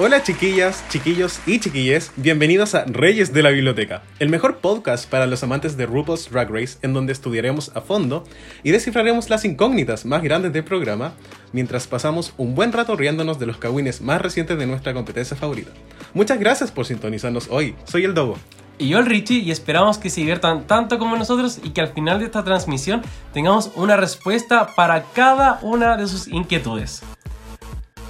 Hola chiquillas, chiquillos y chiquilles, bienvenidos a Reyes de la Biblioteca, el mejor podcast para los amantes de RuPaul's Drag Race en donde estudiaremos a fondo y descifraremos las incógnitas más grandes del programa mientras pasamos un buen rato riéndonos de los cagüines más recientes de nuestra competencia favorita. Muchas gracias por sintonizarnos hoy, soy el Dogo. Y yo el Richie y esperamos que se diviertan tanto como nosotros y que al final de esta transmisión tengamos una respuesta para cada una de sus inquietudes.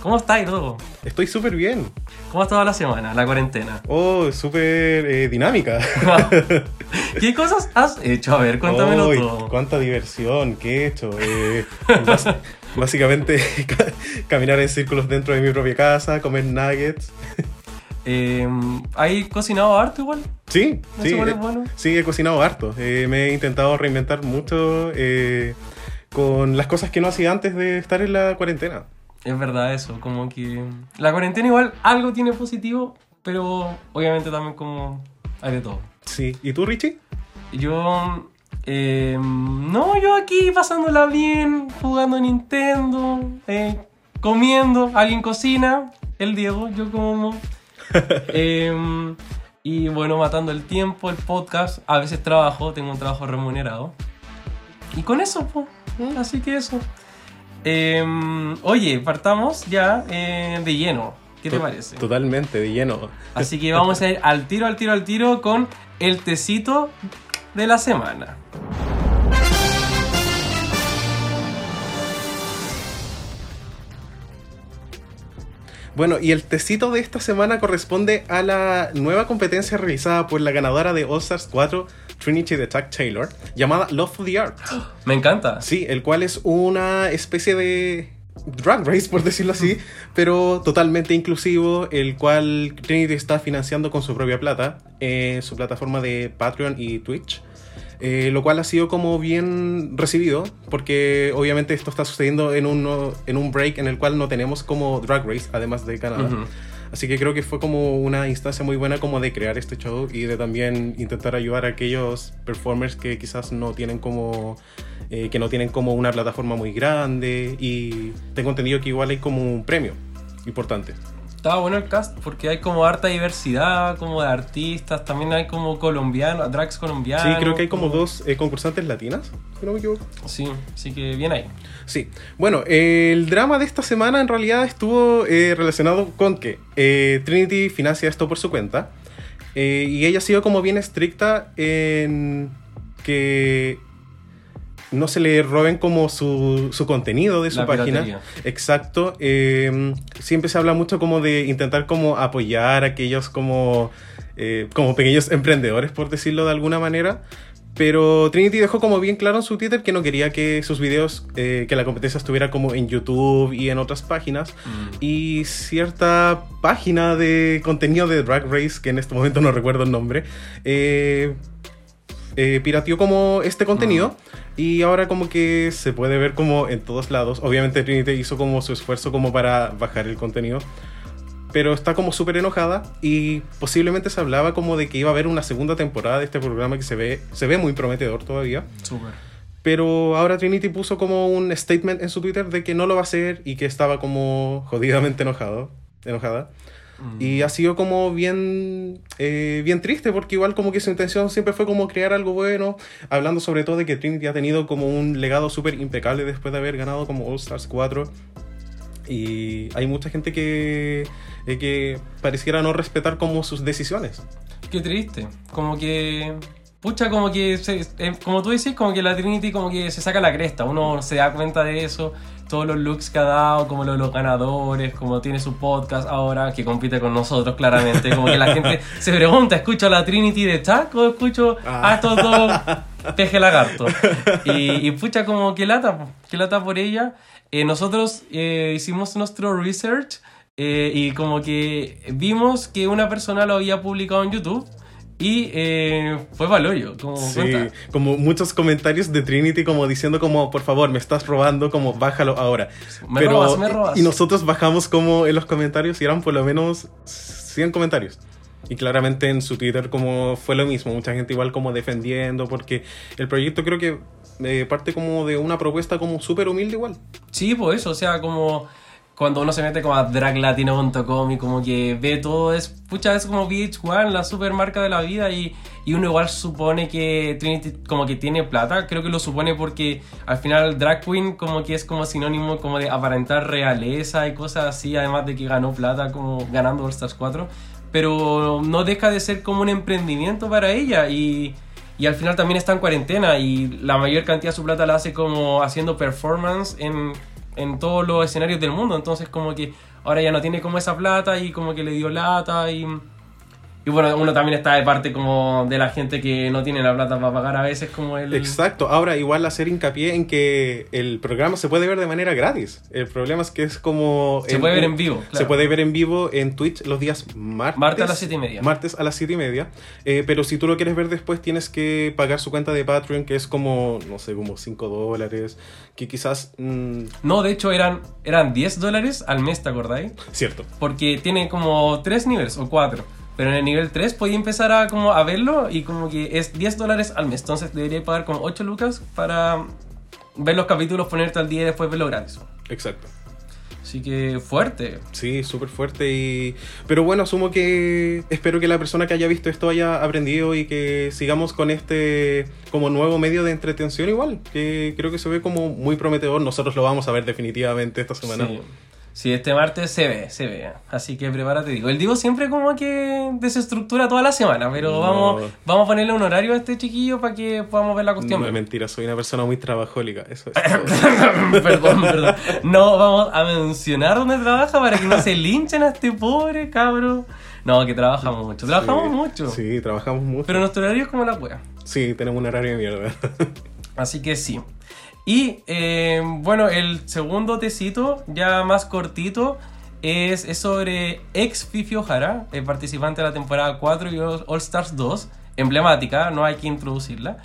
¿Cómo estáis, Dogo? Estoy súper bien, ¿Cómo ha estado la semana, la cuarentena? oh, súper eh, dinámica. ¿Qué cosas has hecho? A ver, cuéntamelo todo. cuánta diversión que he hecho. Eh, básicamente ca- caminar en círculos dentro de mi propia casa, comer nuggets. Eh, ¿Hay cocinado harto igual? Sí, ¿Eso sí, igual eh, es bueno? sí, he cocinado harto. Eh, me he intentado reinventar mucho eh, con las cosas que no hacía antes de estar en la cuarentena. Es verdad eso, como que la cuarentena igual algo tiene positivo, pero obviamente también como hay de todo. Sí, ¿y tú, Richie? Yo... eh, no, yo aquí pasándola bien, jugando Nintendo, eh, comiendo, alguien cocina, el Diego, yo como... Eh, y bueno, matando el tiempo, el podcast, a veces trabajo, tengo un trabajo remunerado. Y con eso, pues, así que eso. Eh, oye, partamos ya eh, de lleno. ¿Qué te parece? Totalmente, de lleno. Así que vamos a ir al tiro, al tiro, al tiro con el tecito de la semana. Bueno, y el tecito de esta semana corresponde a la nueva competencia realizada por la ganadora de All Stars 4, Trinity the Tuck Taylor, llamada Love for the Art. Me encanta. Sí, el cual es una especie de drag race, por decirlo así, pero totalmente inclusivo, el cual Trinity está financiando con su propia plata, en su plataforma de Patreon y Twitch. Eh, lo cual ha sido como bien recibido, porque obviamente esto está sucediendo en un, en un break en el cual no tenemos como Drag Race, además de Canadá. Ujú. Así que creo que fue como una instancia muy buena como de crear este show y de también intentar ayudar a aquellos performers que quizás no tienen como eh, que no tienen como una plataforma muy grande y tengo entendido que igual hay como un premio importante. Estaba bueno el cast porque hay como harta diversidad, como de artistas, también hay como colombianos, drags colombianos. Sí, creo que hay como dos eh, concursantes latinas, si no me equivoco. Sí, así que bien ahí. Sí, bueno, eh, el drama de esta semana en realidad estuvo eh, relacionado con que eh, Trinity financia esto por su cuenta y ella ha sido como bien estricta en que no se le roben como su, su contenido de su La página. piratería. Exacto. eh, siempre se habla mucho como de intentar como apoyar a aquellos como, eh, como pequeños emprendedores, por decirlo de alguna manera. Pero Trinity dejó como bien claro en su Twitter que no quería que sus videos, eh, que la competencia estuviera como en YouTube y en otras páginas. Y cierta página de contenido de Drag Race, que en este momento no recuerdo el nombre, eh, eh, pirateó como este contenido y ahora como que se puede ver como en todos lados. Obviamente Trinity hizo como su esfuerzo como para bajar el contenido. Pero está como súper enojada y posiblemente se hablaba como de que iba a haber una segunda temporada de este programa que se ve, se ve muy prometedor todavía. Súper. Pero ahora Trinity puso como un statement en su Twitter de que no lo va a hacer y que estaba como jodidamente enojado, enojada. Y ha sido como bien, eh, bien triste porque igual como que su intención siempre fue como crear algo bueno, hablando sobre todo de que Trinity ha tenido como un legado súper impecable después de haber ganado como All Stars 4. Y hay mucha gente que de que pareciera no respetar como sus decisiones. Qué triste. Como que. Pucha, como que. se- eh, como tú decís, como que la Trinity como que se saca la cresta. Uno se da cuenta de eso. Todos los looks que ha dado, como lo de los ganadores, como tiene su podcast ahora, que compite con nosotros claramente. Como que la gente se pregunta, ¿escucho a la Trinity de Chuck o escucho a estos dos peje lagarto? Y, y pucha, como que lata, que lata por ella. Eh, nosotros eh, hicimos nuestro research eh, y como que vimos que una persona lo había publicado en YouTube y eh, fue valioso. Como Sí, cuenta. como muchos comentarios de Trinity como diciendo como, por favor, me estás robando, como bájalo ahora. Me robas, me robas. Y nosotros bajamos como en los comentarios y eran por lo menos 100 comentarios. Y claramente en su Twitter como fue lo mismo, mucha gente igual como defendiendo, porque el proyecto creo que eh, parte como de una propuesta como súper humilde igual. Sí, pues eso, o sea, como cuando uno se mete como a draglatino.com y como que ve todo, es, pucha, es como VH1, la super marca de la vida y, y uno igual supone que Trinity como que tiene plata, creo que lo supone porque al final drag queen como que es como sinónimo como de aparentar realeza y cosas así, además de que ganó plata como ganando All Stars 4, pero no deja de ser como un emprendimiento para ella y... Y al final también está en cuarentena y la mayor cantidad de su plata la hace como haciendo performance en, en todos los escenarios del mundo. Entonces como que ahora ya no tiene como esa plata y como que le dio lata y... Y bueno, uno también está de parte como de la gente que no tiene la plata para pagar a veces como el... Exacto, ahora igual hacer hincapié en que el programa se puede ver de manera gratis. El problema es que es como... Se puede ver en vivo, Se claro. puede ver en vivo en Twitch los días martes. Martes a las siete y media. Martes a las 7 y media. Eh, pero si tú lo quieres ver después tienes que pagar su cuenta de Patreon, que es como, no sé, como 5 dólares. Que quizás... mm, No, de hecho eran, eran 10 dólares al mes, ¿te acordáis? cierto. Porque tiene como 3 niveles o 4. Pero en el nivel 3 podía empezar a, como, a verlo y como que es 10 dólares al mes. Entonces debería pagar como 8 lucas para ver los capítulos, ponerte al día y después verlo gratis. Exacto. Así que fuerte. Sí, súper fuerte y... Pero bueno, asumo que... Espero que la persona que haya visto esto haya aprendido y que sigamos con este como nuevo medio de entretención igual, que creo que se ve como muy prometedor. Nosotros lo vamos a ver definitivamente esta semana. Sí. Sí, este martes se ve, se ve. Así que prepárate, digo. El Divo siempre como que desestructura toda la semana, pero No. vamos, vamos a ponerle un horario a este chiquillo para que podamos ver la cuestión. No, es mentira, soy una persona muy trabajólica. Eso es. perdón, perdón. No vamos a mencionar dónde trabaja para que no se linchen a este pobre cabro. No, que trabaja mucho. Trabajamos Sí, mucho. Sí, trabajamos mucho. Pero nuestro horario es como la wea. Sí, tenemos un horario de mierda. Así que sí. Y eh, bueno, el segundo tecito, ya más cortito, es, sobre ex Fifi O'Hara, el participante de la temporada 4 y All Stars 2, emblemática, no hay que introducirla.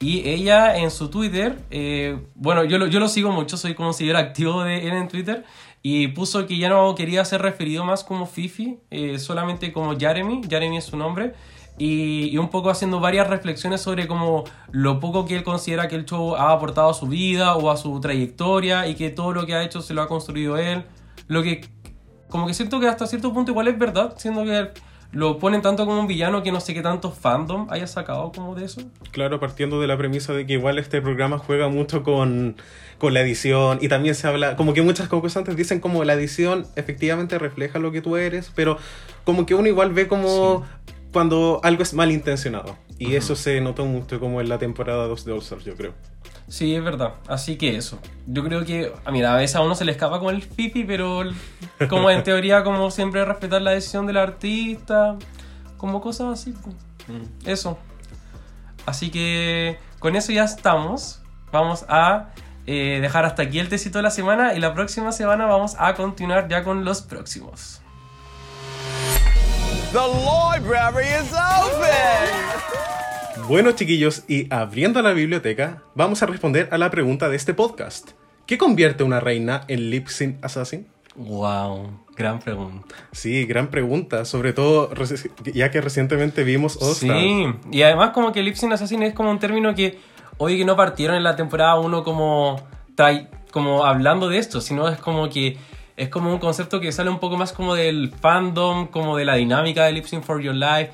Y ella en su Twitter, eh, bueno, yo lo, yo lo sigo mucho, soy seguidor activo de él en Twitter, y puso que ya no quería ser referido más como Fifi, eh, solamente como Jeremy, Jeremy es su nombre, y, y un poco haciendo varias reflexiones sobre como lo poco que él considera que el show ha aportado a su vida o a su trayectoria y que todo lo que ha hecho se lo ha construido él. Lo que como que siento que hasta cierto punto igual es verdad, siendo que lo ponen tanto como un villano que no sé qué tanto fandom haya sacado como de eso. Claro, partiendo de la premisa de que igual este programa juega mucho con, con la edición y también se habla, como que muchas concursantes dicen como la edición efectivamente refleja lo que tú eres, pero como que uno igual ve como cuando algo es malintencionado. Y eso se notó mucho como en la temporada 2 de All Stars, yo creo. Sí, es verdad. Así que eso. Yo creo que, a mira, a veces a uno se le escapa con el fifi, pero como en teoría, como siempre, respetar la decisión del artista, como cosas así. pues. Eso. Así que con eso ya estamos. Vamos a eh, dejar hasta aquí el tecito de la semana y la próxima semana vamos a continuar ya con los próximos. The library is open! Bueno, chiquillos, y abriendo la biblioteca, vamos a responder a la pregunta de este podcast. ¿Qué convierte a una reina en lip sync assassin? Wow, gran pregunta. Sí, gran pregunta, sobre todo ya que recientemente vimos All Star. Sí, y además como que Lip Sync Assassin es como un término que hoy que no partieron en la temporada 1 como, trai- como hablando de esto, sino es como que es como un concepto que sale un poco más como del fandom, como de la dinámica de Lip Sync for Your Life.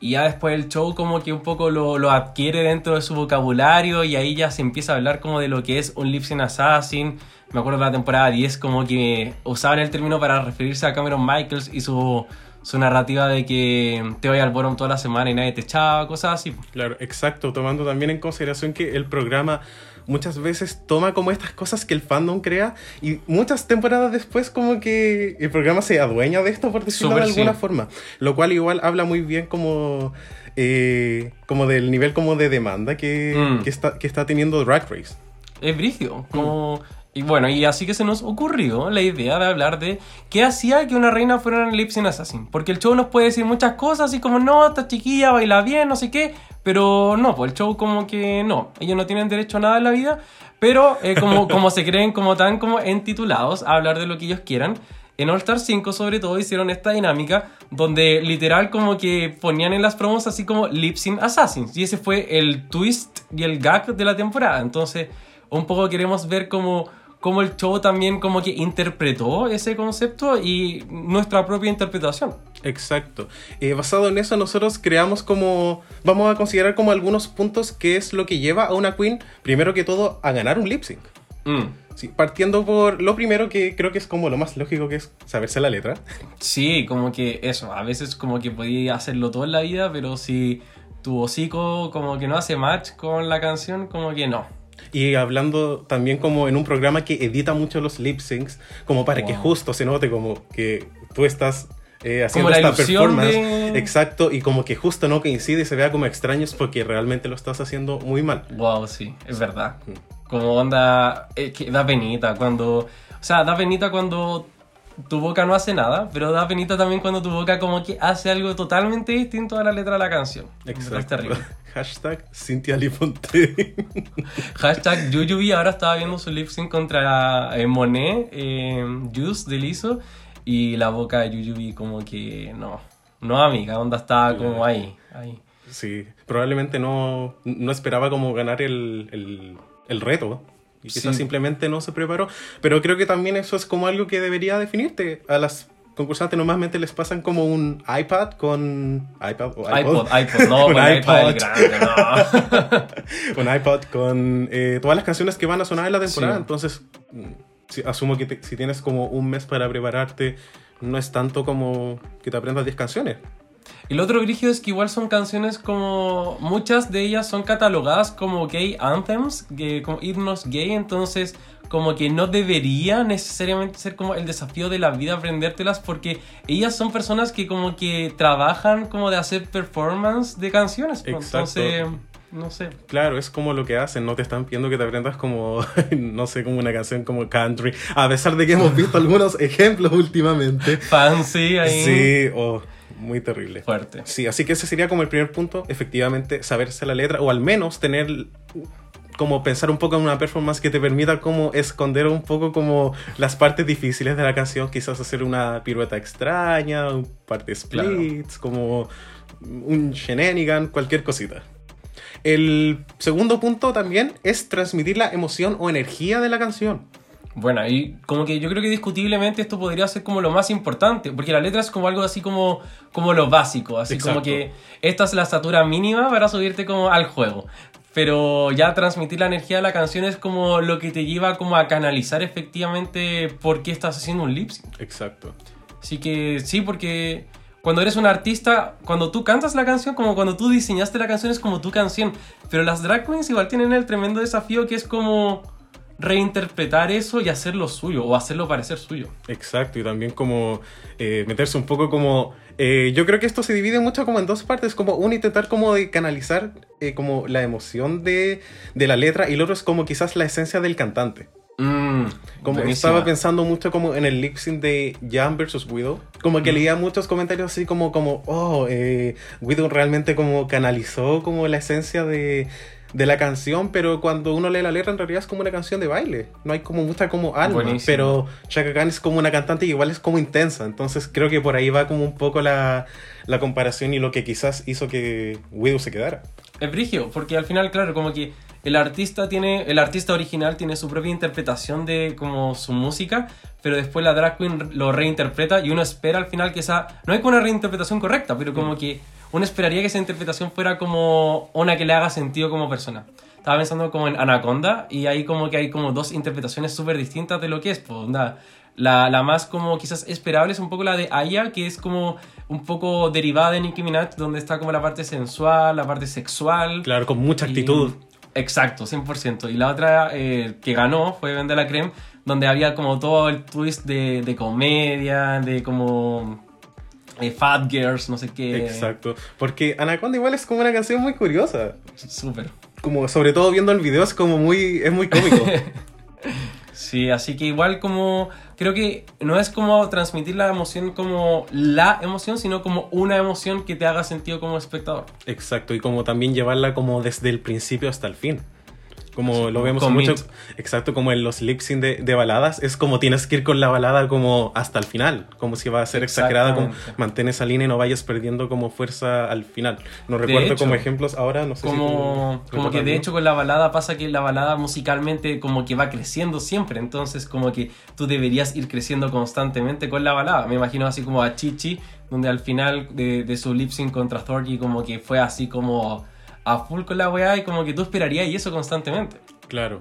Y ya después el show como que un poco lo, lo adquiere dentro de su vocabulario y ahí ya se empieza a hablar como de lo que es un lip sync assassin. Me acuerdo de la temporada 10 como que usaban el término para referirse a Cameron Michaels y su, su narrativa de que te voy al bottom toda la semana y nadie te echaba, cosas así. Claro, exacto, tomando también en consideración que el programa muchas veces toma como estas cosas que el fandom crea y muchas temporadas después como que el programa se adueña de esto por decirlo de alguna sí. forma, lo cual igual habla muy bien como eh, como del nivel como de demanda que, Mm. que está, que está teniendo Drag Race. Es brígido. Como... Y bueno, y así que se nos ocurrió la idea de hablar de qué hacía que una reina fuera un lip sync assassin. Porque el show nos puede decir muchas cosas, así como, no, esta chiquilla baila bien, no sé qué. Pero no, pues el show como que no. Ellos no tienen derecho a nada en la vida. Pero eh, como, como se creen como tan como entitulados a hablar de lo que ellos quieran. En All Star 5 sobre todo hicieron esta dinámica donde literal como que ponían en las promos así como Lip Sync Assassins. Y ese fue el twist y el gag de la temporada. Entonces un poco queremos ver cómo, cómo el show también como que interpretó ese concepto y nuestra propia interpretación. Exacto. Eh, basado en eso, nosotros creamos como. Vamos a considerar como algunos puntos que es lo que lleva a una queen, primero que todo, a ganar un lip sync. Mm. Sí, partiendo por lo primero que creo que es como lo más lógico que es saberse la letra. Sí, como que eso, a veces como que podía hacerlo todo en la vida, pero si tu hocico como que no hace match con la canción, como que no. Y hablando también como en un programa que edita mucho los lip syncs, como para que justo se note como que tú estás eh, haciendo esta performance. de- Exacto, y como que justo no coincide y se vea como extraños porque realmente lo estás haciendo muy mal. Wow, sí, es verdad. Como onda, eh, que da penita cuando, o sea, da penita cuando tu boca no hace nada, pero da penita también cuando tu boca como que hace algo totalmente distinto a la letra de la canción. Es Exacto. terrible. Hashtag Cintia Liponte. Hashtag Yuyubi ahora estaba viendo su lip sync contra eh, Monet, eh, Juice de Lizzo, y la boca de Yuyubi como que no, no amiga, onda estaba como ahí, ahí. Sí, probablemente no, no esperaba como ganar el, el, el reto. Y quizás Sí. simplemente no se preparó. Pero creo que también eso es como algo que debería definirte. A las concursantes normalmente les pasan como un iPad con... iPad o iPod, iPod, no, Un iPod iPod. grande, no. un iPad con eh, todas las canciones que van a sonar en la temporada. Sí. Entonces, mm, asumo que te- si tienes como un mes para prepararte, no es tanto como que te aprendas 10 canciones. Y lo otro brígido es que igual son canciones como. Muchas de ellas son catalogadas como gay anthems, que- como himnos gay, entonces como que no debería necesariamente ser como el desafío de la vida aprendértelas porque ellas son personas que como que trabajan como de hacer performance de canciones. pues, Exacto. Entonces, no sé. Claro, es como lo que hacen, no te están pidiendo que te aprendas como, no sé, como una canción como country, a pesar de que hemos visto algunos ejemplos últimamente. Fancy ahí. Sí, oh, muy terrible. Fuerte. Sí, así que ese sería como el primer punto, efectivamente, saberse la letra, o al menos tener como pensar un poco en una performance que te permita como esconder un poco como las partes difíciles de la canción, quizás hacer una pirueta extraña, un par de Claro. splits, como un shenanigan, cualquier cosita. El segundo punto también es transmitir la emoción o energía de la canción. Bueno, y como que yo creo que discutiblemente esto podría ser como lo más importante, porque la letra es como algo así como, como lo básico, así como que esta es la estatura mínima para subirte como al juego. Pero ya transmitir la energía de la canción es como lo que te lleva como a canalizar efectivamente por qué estás haciendo un lip sync. Exacto. Así que sí, porque cuando eres un artista, cuando tú cantas la canción, como cuando tú diseñaste la canción, es como tu canción. Pero las drag queens igual tienen el tremendo desafío que es como reinterpretar eso y hacerlo suyo, o hacerlo parecer suyo. Exacto, y también como eh, meterse un poco como... eh, yo creo que esto se divide mucho como en dos partes, como uno intentar como de canalizar eh, como la emoción de, de la letra y el otro es como quizás la esencia del cantante. Mm, Como buenísima. estaba pensando mucho como en el lip sync de Jan versus Widow. Como que leía muchos comentarios así como, como oh, eh, Widow realmente como canalizó como la esencia de, de la canción, pero cuando uno lee la letra en realidad es como una canción de baile. No hay como mucha como alma, Buenísimo. pero Chaka Khan es como una cantante y igual es como intensa. Entonces creo que por ahí va como un poco la, la comparación y lo que quizás hizo que Widow se quedara. Es brigio, porque al final, claro, como que el artista tiene, el artista original tiene su propia interpretación de como su música, pero después la drag queen lo reinterpreta y uno espera al final que esa, no hay como una reinterpretación correcta, pero como que uno esperaría que esa interpretación fuera como una que le haga sentido como persona. Estaba pensando como en Anaconda y ahí como que hay como dos interpretaciones súper distintas de lo que es. Pues, onda, la, la más como quizás esperable es un poco la de Aya, que es como un poco derivada de Nicki Minaj, donde está como la parte sensual, la parte sexual. Claro, con mucha Y- actitud. exacto, 100%. Y la otra eh, que ganó fue Vende la Creme, donde había como todo el twist de, de comedia, de como eh, Fat Girls, no sé qué. Exacto. Porque Anaconda igual es como una canción muy curiosa. Súper. Como sobre todo viendo el video es como muy... es muy cómico. Sí, así que igual como creo que no es como transmitir la emoción como la emoción, sino como una emoción que te haga sentido como espectador. Exacto, y como también llevarla como desde el principio hasta el fin. Como lo vemos mucho, exacto, como en los lip sync de, de baladas, es como tienes que ir con la balada como hasta el final, como si va a ser exagerada, como mantén esa línea y no vayas perdiendo como fuerza al final. No recuerdo hecho, como ejemplos ahora, no sé si Como, tú como que de hecho con la balada pasa que la balada musicalmente como que va creciendo siempre, entonces como que tú deberías ir creciendo constantemente con la balada. Me imagino así como a Chichi, donde al final de, de su lip sync contra Thorgy como que fue así como a full con la weá y como que tú esperarías y eso constantemente. Claro.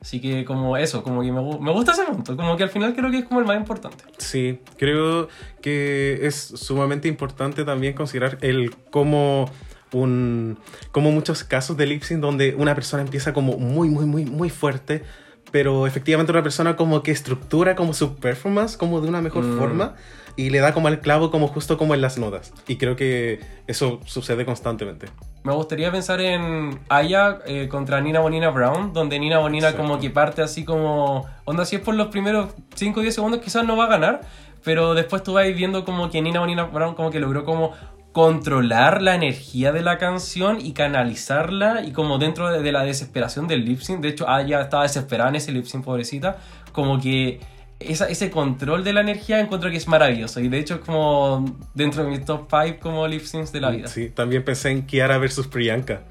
Así que como eso, como que me, me gusta ese punto, como que al final creo que es como el más importante. Sí, creo que es sumamente importante también considerar el cómo un como muchos casos de lip sync donde una persona empieza como muy muy muy muy fuerte, pero efectivamente una persona como que estructura como su performance como de una mejor Mm. forma y le da como al clavo como justo como en las notas. Y creo que eso sucede constantemente. Me gustaría pensar en Aya eh, contra Nina Bonina Brown, donde Nina Bonina Exacto. como que parte así como... Onda, si es por los primeros 5 o 10 segundos quizás no va a ganar, pero después tú vas viendo como que Nina Bonina Brown como que logró como controlar la energía de la canción y canalizarla y como dentro de, de la desesperación del lip sync, de hecho Aya estaba desesperada en ese lip sync, pobrecita, como que esa- ese control de la energía encuentro que es maravilloso y de hecho como dentro de mi top 5 como lip syncs de la vida. Sí, también pensé en Kiara versus Priyanka,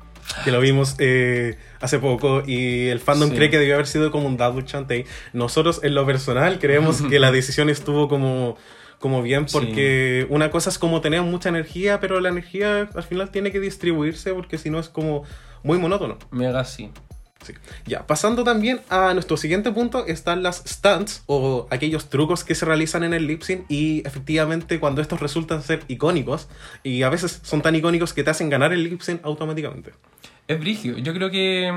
que lo vimos eh, hace poco y el fandom Sí. cree que debió haber sido como un double chantey. Nosotros en lo personal creemos que la decisión estuvo como, como bien Sí. porque una cosa es como tener mucha energía, pero la energía al final tiene que distribuirse porque si no es como muy monótono. Mega sí. Sí. Ya, pasando también a nuestro siguiente punto, están las stunts o aquellos trucos que se realizan en el lip sync y efectivamente cuando estos resultan ser icónicos y a veces son tan icónicos que te hacen ganar el lip sync automáticamente. Es brigio. Yo creo que.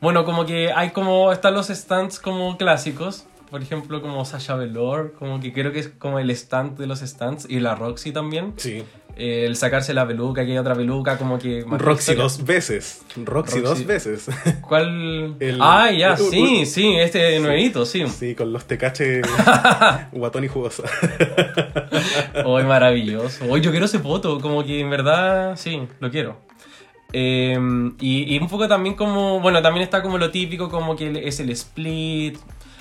Bueno, como que hay como. Están los stands como clásicos. Por ejemplo, como Sasha Velour. Como que creo que es como el stand de los stands. Y la Roxy también. Sí. El sacarse la peluca, que hay otra peluca, como que. Roxy historia. dos veces. Roxy, Roxy. dos veces. ¿Cuál? El- ah, ya, el- sí, sí, este nuevito, sí. sí, con los tecaches guatón y jugosa. Hoy maravilloso. Hoy yo quiero ese foto, como que en verdad, sí, lo quiero. Eh, y, y un poco también como, bueno, también está como lo típico, como que es el split.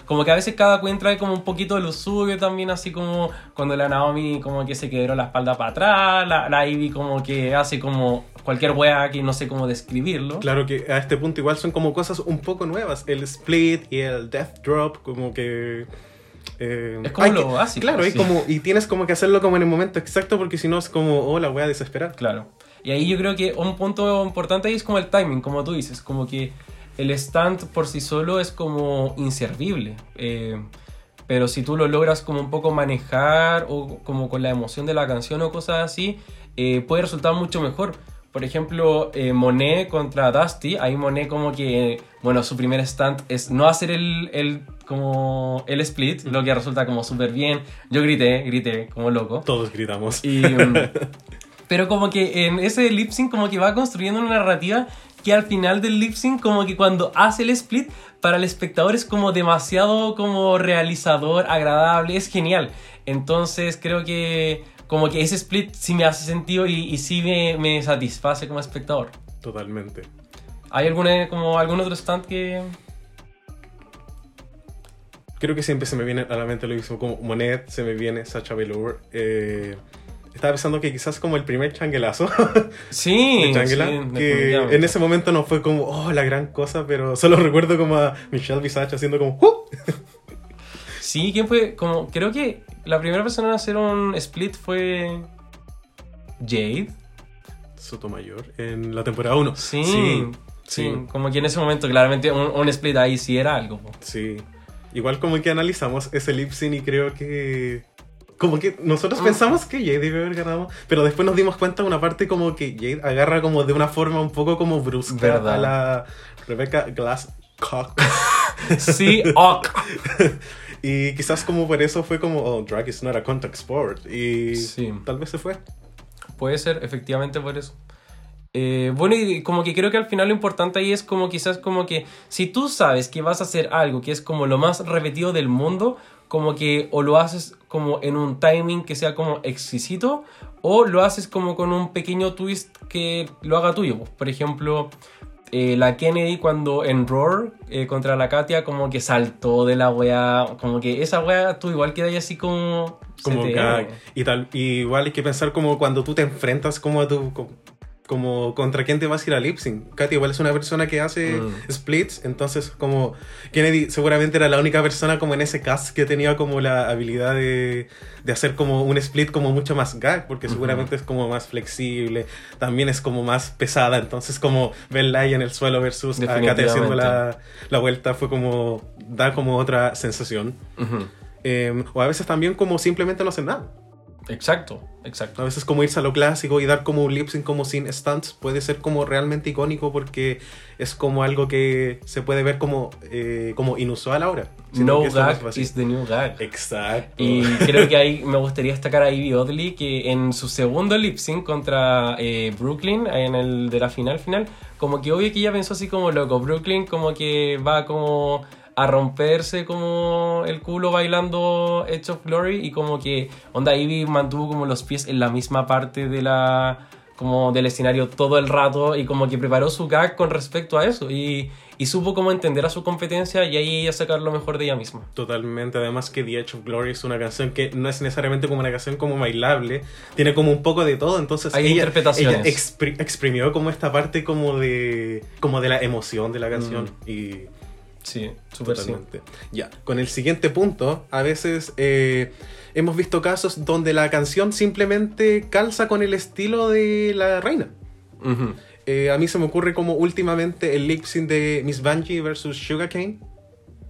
Como que a veces cada queen trae como un poquito de lo suyo también, así como cuando la Naomi como que se quebró la espalda para atrás, la, la Ivy como que hace como cualquier wea que no sé cómo describirlo. Claro que a este punto igual son como cosas un poco nuevas. El split y el death drop, como que... eh, Es como lo que- básico, Claro, sí. como, y tienes como que hacerlo como en el momento exacto porque si no es como, oh, la voy a desesperar. Claro. Y ahí yo creo que un punto importante ahí es como el timing, como tú dices, como que el stand por sí solo es como inservible. eh, pero si tú lo logras como un poco manejar o como con la emoción de la canción o cosas así, eh, puede resultar mucho mejor. Por ejemplo, eh, Monet contra Dusty, ahí Monet como que, bueno, su primer stand es no hacer el, el, como el split, lo que resulta como súper bien. Yo grité, grité como loco. Todos gritamos. Y, mm, pero como que en ese lip sync como que va construyendo una narrativa que al final del lip sync como que cuando hace el split para el espectador es como demasiado como realizador, agradable, es genial. Entonces creo que como que ese split sí me hace sentido y, y sí me, me satisface como espectador. Totalmente. ¿Hay alguna, como algún otro stand que... Creo que siempre se me viene a la mente lo mismo como Monet, se me viene Sacha Velour. Eh, estaba pensando que quizás como el primer changuelazo Sí, de Changela, sí, que en ese momento no fue como, oh, la gran cosa, pero solo recuerdo como a Michelle Visage haciendo como, ¡Uh! Sí, ¿quién fue? Como, creo que la primera persona en hacer un split fue Jade. Sotomayor en la temporada 1. Sí, sí, sí, Como que en ese momento, claramente, un, un split ahí sí era algo. po. sí. Igual como que analizamos ese lip sync y creo que... Como que nosotros Mm. pensamos que Jade debe haber ganado, pero después nos dimos cuenta de una parte como que Jade agarra como de una forma un poco como brusca Verdad. a la Rebecca Glasscock. Sí, ok. y quizás como por eso fue como, oh, drag is not a contact sport. Y Sí. tal vez se fue. Puede ser, efectivamente, por eso. Eh, bueno, y como que creo que al final lo importante ahí es como quizás como que si tú sabes que vas a hacer algo que es como lo más repetido del mundo, como que o lo haces como en un timing que sea como exquisito o lo haces como con un pequeño twist que lo haga tuyo. Pues, Por ejemplo, eh, la Kennedy cuando en Roar eh, contra la Katia como que saltó de la wea, como que esa wea tú igual quedas así como... Como CTM. gag. Y tal, y igual hay que pensar como cuando tú te enfrentas como a tu... Como contra quién te vas a ir a lip sync. Katy igual es una persona que hace Mm. splits, entonces como Kennedy seguramente era la única persona como en ese cast que tenía como la habilidad de, de hacer como un split como mucho más gag, porque seguramente es como más flexible, también es como más pesada, entonces como verla ahí en el suelo versus a Katy haciendo la, la vuelta fue como, da como otra sensación. Eh, o a veces también como simplemente no hacen nada. Exacto, exacto. A veces como irse a lo clásico y dar como un lip sync como sin stunts puede ser como realmente icónico porque es como algo que se puede ver como, eh, como inusual ahora. No gag is the new gag. Exacto. Y creo que ahí me gustaría destacar a Ivy Oddly que en su segundo lip sync contra eh, Brooklyn, en el de la final final, como que obvio que ella pensó así como loco, Brooklyn como que va como a romperse como el culo bailando Edge of Glory y como que onda Ivy mantuvo como los pies en la misma parte de la como del escenario todo el rato y como que preparó su gag con respecto a eso y, y supo como entender a su competencia y ahí ella sacar lo mejor de ella misma. Totalmente, además que The Edge of Glory es una canción que no es necesariamente como una canción como bailable, tiene como un poco de todo, entonces Hay ella, interpretaciones. ella expri- exprimió como esta parte como de como de la emoción de la canción y Sí, súper sí. Totalmente. Ya, con el siguiente punto, a veces eh, hemos visto casos donde la canción simplemente calza con el estilo de la reina. Eh, a mí se me ocurre como últimamente el lip sync de Miss Bungie versus Sugarcane,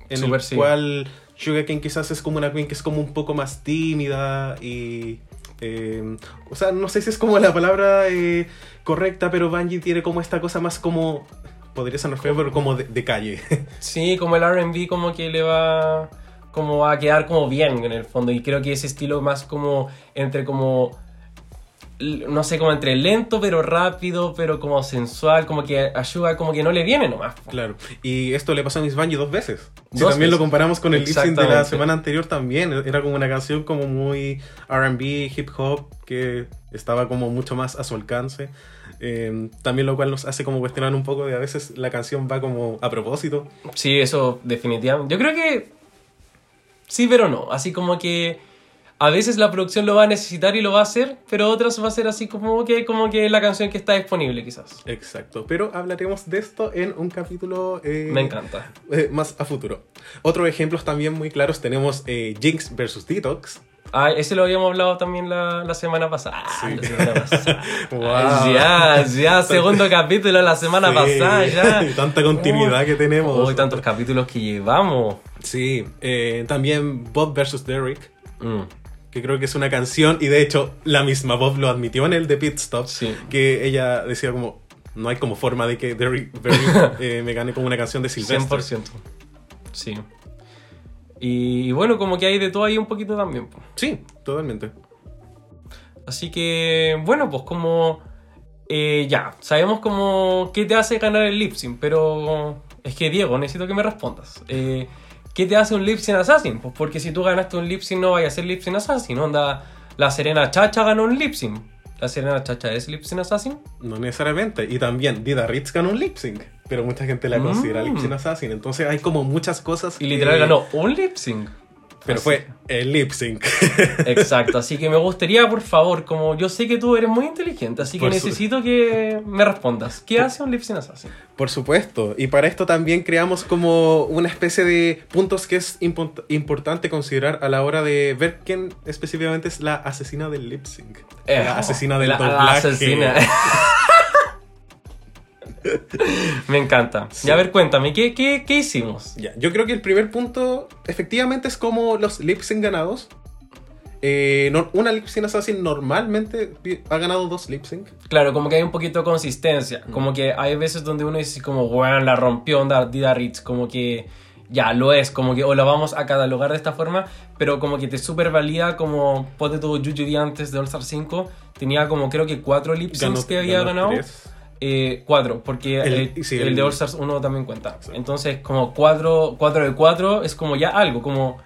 en Súper el sí. cual Sugarcane quizás es como una queen que es como un poco más tímida y... eh, o sea, no sé si es como la palabra eh, correcta, pero Bungie tiene como esta cosa más como... Podría sonar feo, pero como de- de calle. Sí, como el RB como que le va como a quedar como bien en el fondo y creo que ese estilo más como entre como no sé, como entre lento pero rápido, pero como sensual, como que a Suga como que no le viene nomás. Claro, y esto le pasó a Miss Bungie dos veces. Si Dos también lo veces. comparamos con el lip sync de la semana anterior también, era como una canción como muy RB, hip hop, que estaba como mucho más a su alcance. Eh, también lo cual nos hace como cuestionar un poco de a veces la canción va como a propósito. Sí, eso definitivamente. Yo creo que sí, pero no. Así como que a veces la producción lo va a necesitar y lo va a hacer, pero otras va a ser así como que, como que la canción que está disponible quizás. Exacto, pero hablaremos de esto en un capítulo eh, Me encanta. eh, más a futuro. Otros ejemplos también muy claros tenemos eh, Jinx versus Detox. Ah, ese lo habíamos hablado también la, la semana pasada. Sí. La semana pasada. Wow. Ya, ya, segundo capítulo la semana Sí, pasada, ya. Tanta continuidad que tenemos. Uy, tantos capítulos que llevamos. Sí, eh, también Bob versus Derrick, Mm, que creo que es una canción, y de hecho la misma Bob lo admitió en el de Pit Stop, Sí. que ella decía como, no hay como forma de que Derrick, eh, me gane como una canción de Sylvester. 100%. Sí. Y, y bueno, como que hay de todo ahí un poquito también. po. Sí, totalmente. Así que, bueno, pues como... eh, ya, sabemos como qué te hace ganar el lip sync, pero es que Diego, necesito que me respondas. Eh, ¿Qué te hace un lip sync assassin? Pues porque si tú ganaste un lip sync no vaya a ser lip sync assassin, onda, la Serena Chacha ganó un lip sync. ¿La Serena Chacha es lip sync assassin? No necesariamente. Y también Dida Ritz ganó un lip sync, pero mucha gente la considera Mm. lip sync assassin. Entonces hay como muchas cosas. Y literal que- ganó un lip sync. Pero Así fue el lip sync. Exacto, así que me gustaría, por favor, como yo sé que tú eres muy inteligente, así que Por su- necesito que me respondas. ¿Qué hace un lip sync assassin? Por supuesto. Y para esto también creamos como una especie de puntos que es impo- importante considerar a la hora de ver quién específicamente es la asesina del lip sync. Eh, la asesina del la- la doblaje. asesina. me encanta. Y a ver, cuéntame, ¿qué, qué, qué hicimos? Ya, yo creo que el primer punto efectivamente es como los lip sync ganados. Eh, no- una lip sync assassin normalmente ha ganado dos lip sync. Claro, como que hay un poquito de consistencia. Como que hay veces donde uno dice como, bueno, la rompió onda Dida Ritz, como que ya lo es, como que o la vamos a catalogar de esta forma, pero como que te super valida como ponte tu Juju antes de All Star 5, tenía como creo que cuatro lip syncs que había ganado. tres. Eh, cuatro, porque El- eh, sí, el, el- de All Stars 1 también cuenta. Entonces, como cuatro, cuatro de cuatro es como ya algo, como,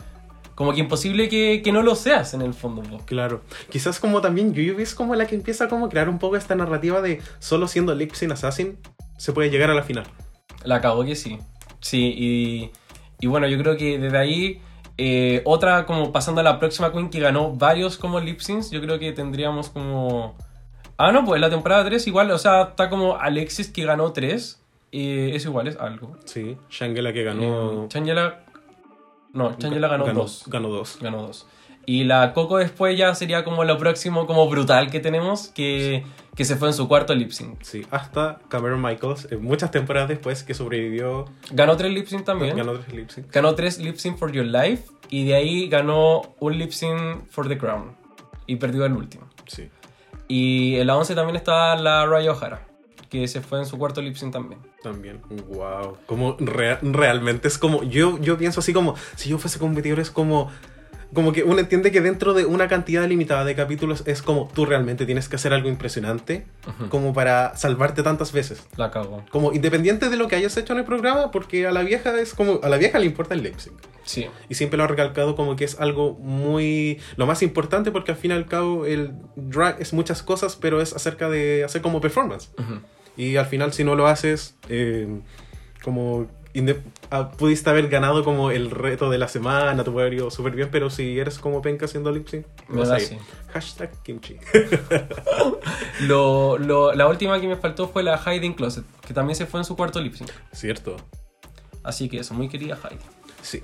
como que imposible que, que no lo seas en el fondo. Claro. Quizás como también Yuyubi es como la que empieza como a crear un poco esta narrativa de solo siendo lip sync assassin se puede llegar a la final. La cago que sí. Sí, y, y bueno, yo creo que desde ahí, eh, otra como pasando a la próxima Queen que ganó varios como lip syncs, yo creo que tendríamos como... Ah, no, pues la temporada 3 igual, o sea, está como Alexis que ganó 3, y eso igual es algo. Sí. Shangela que ganó. Eh, Changela... No, Changela ganó 2. Ganó dos. Ganó 2. Y la Coco después ya sería como lo próximo como brutal que tenemos, que, que se fue en su cuarto lip sync. Sí, hasta Cameron Michaels, eh, muchas temporadas después que sobrevivió, Ganó 3 lip sync también. ganó tres lip sync. Ganó tres lip sync for your life y de ahí ganó un lip sync for the crown y perdió el último. Sí. Y en la 11 también está la Raya O'Hara, que se fue en su cuarto lip sync también. También, wow. Como rea- realmente es como, yo, yo pienso así como, si yo fuese competidor es como, como que uno entiende que dentro de una cantidad limitada de capítulos es como tú realmente tienes que hacer algo impresionante como para salvarte tantas veces. La cago. Como independiente de lo que hayas hecho en el programa, porque a la vieja es como, a la vieja le importa el sync. Sí, Y siempre lo ha recalcado como que es algo muy... Lo más importante porque al fin y al cabo el drag es muchas cosas, pero es acerca de hacer como performance. Y al final si no lo haces, eh, como... ah, pudiste haber ganado como el reto de la semana, te puede haber ido súper bien, pero si eres como penca haciendo lip sync, vas a ir. Hashtag kimchi. Lo, lo- la última que me faltó fue la Hiding Closet, que también se fue en su cuarto lip sync. Cierto. Así que eso, muy querida Heidi. Sí.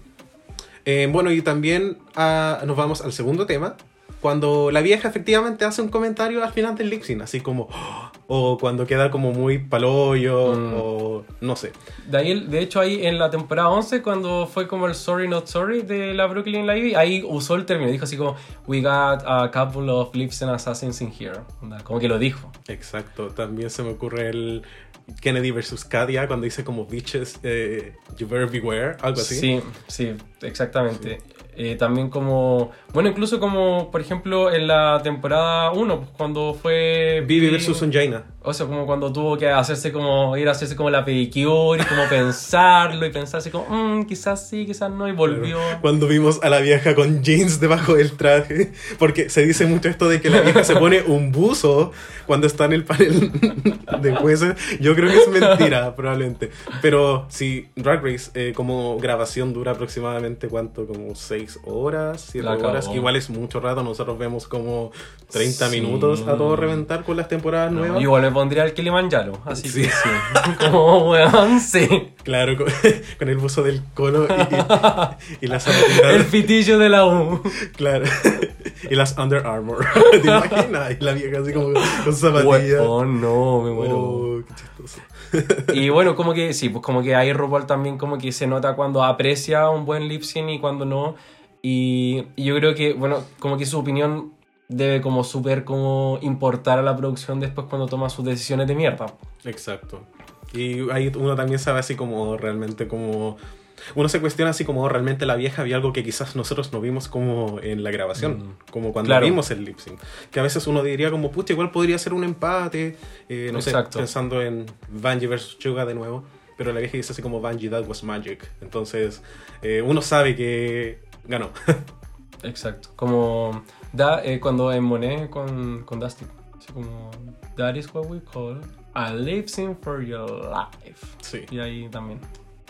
Eh, bueno, y también ah, nos vamos al segundo tema. Cuando la vieja efectivamente hace un comentario al final del lip sync, así como, "Oh", o cuando queda como muy paloyo, Mm. o no sé. De, ahí, de hecho, ahí en la temporada 11, cuando fue como el Sorry Not Sorry de la Brooklyn Lady, ahí usó el término, dijo así como, We got a couple of lips and assassins in here. Como que lo dijo. Exacto. También se me ocurre el Kennedy versus Kadia cuando dice como bitches, eh, you better beware, algo así. Sí, sí, exactamente. Eh, también como, bueno, incluso como, por ejemplo, en la temporada 1, pues, cuando fue... Vivi versus Sunjaina. O sea, como cuando tuvo que hacerse como, ir a hacerse como la pedicure y como pensarlo y pensarse como, "Mm, quizás sí, quizás no, y volvió. Cuando vimos a la vieja con jeans debajo del traje, porque se dice mucho esto de que la vieja se pone un buzo cuando está en el panel de jueces. Yo creo que es mentira, probablemente. Pero si Drag Race eh, como grabación dura aproximadamente, ¿cuánto? Como 6 horas, 7 La horas, que igual es mucho rato. Nosotros vemos como 30 Sí. minutos a todo reventar con las temporadas No, nuevas. igual pondría el Kilimanjaro, así Sí. que sí. como, weón, sí. Claro, con, con el buzo del colo y, y, y las zapatillas. El pitillo de la U. Claro. y las Under Armour. ¿Te imaginas? Y la vieja así como con zapatillas. Oh, no, me muero. Oh, qué chistoso. Y bueno, como que sí, pues como que ahí RuPaul también como que se nota cuando aprecia un buen lip sync y cuando no. Y, y yo creo que, bueno, como que su opinión debe como súper como importar a la producción después cuando toma sus decisiones de mierda. Exacto. Y ahí uno también sabe así como realmente como... Uno se cuestiona así como realmente la vieja había algo que quizás nosotros no vimos como en la grabación, Mm. como cuando Claro. vimos el lip sync. Que a veces uno diría como, pucha, igual podría ser un empate, eh, no Exacto. sé, pensando en Vanjie versus Chuga de nuevo. Pero la vieja dice así como, Vanjie, that was magic. Entonces, eh, uno sabe que ganó. Exacto. Como da, eh, cuando en Monet con, con Dusty. Así como, that is what we call a lip sync for your life. sí. Y ahí también.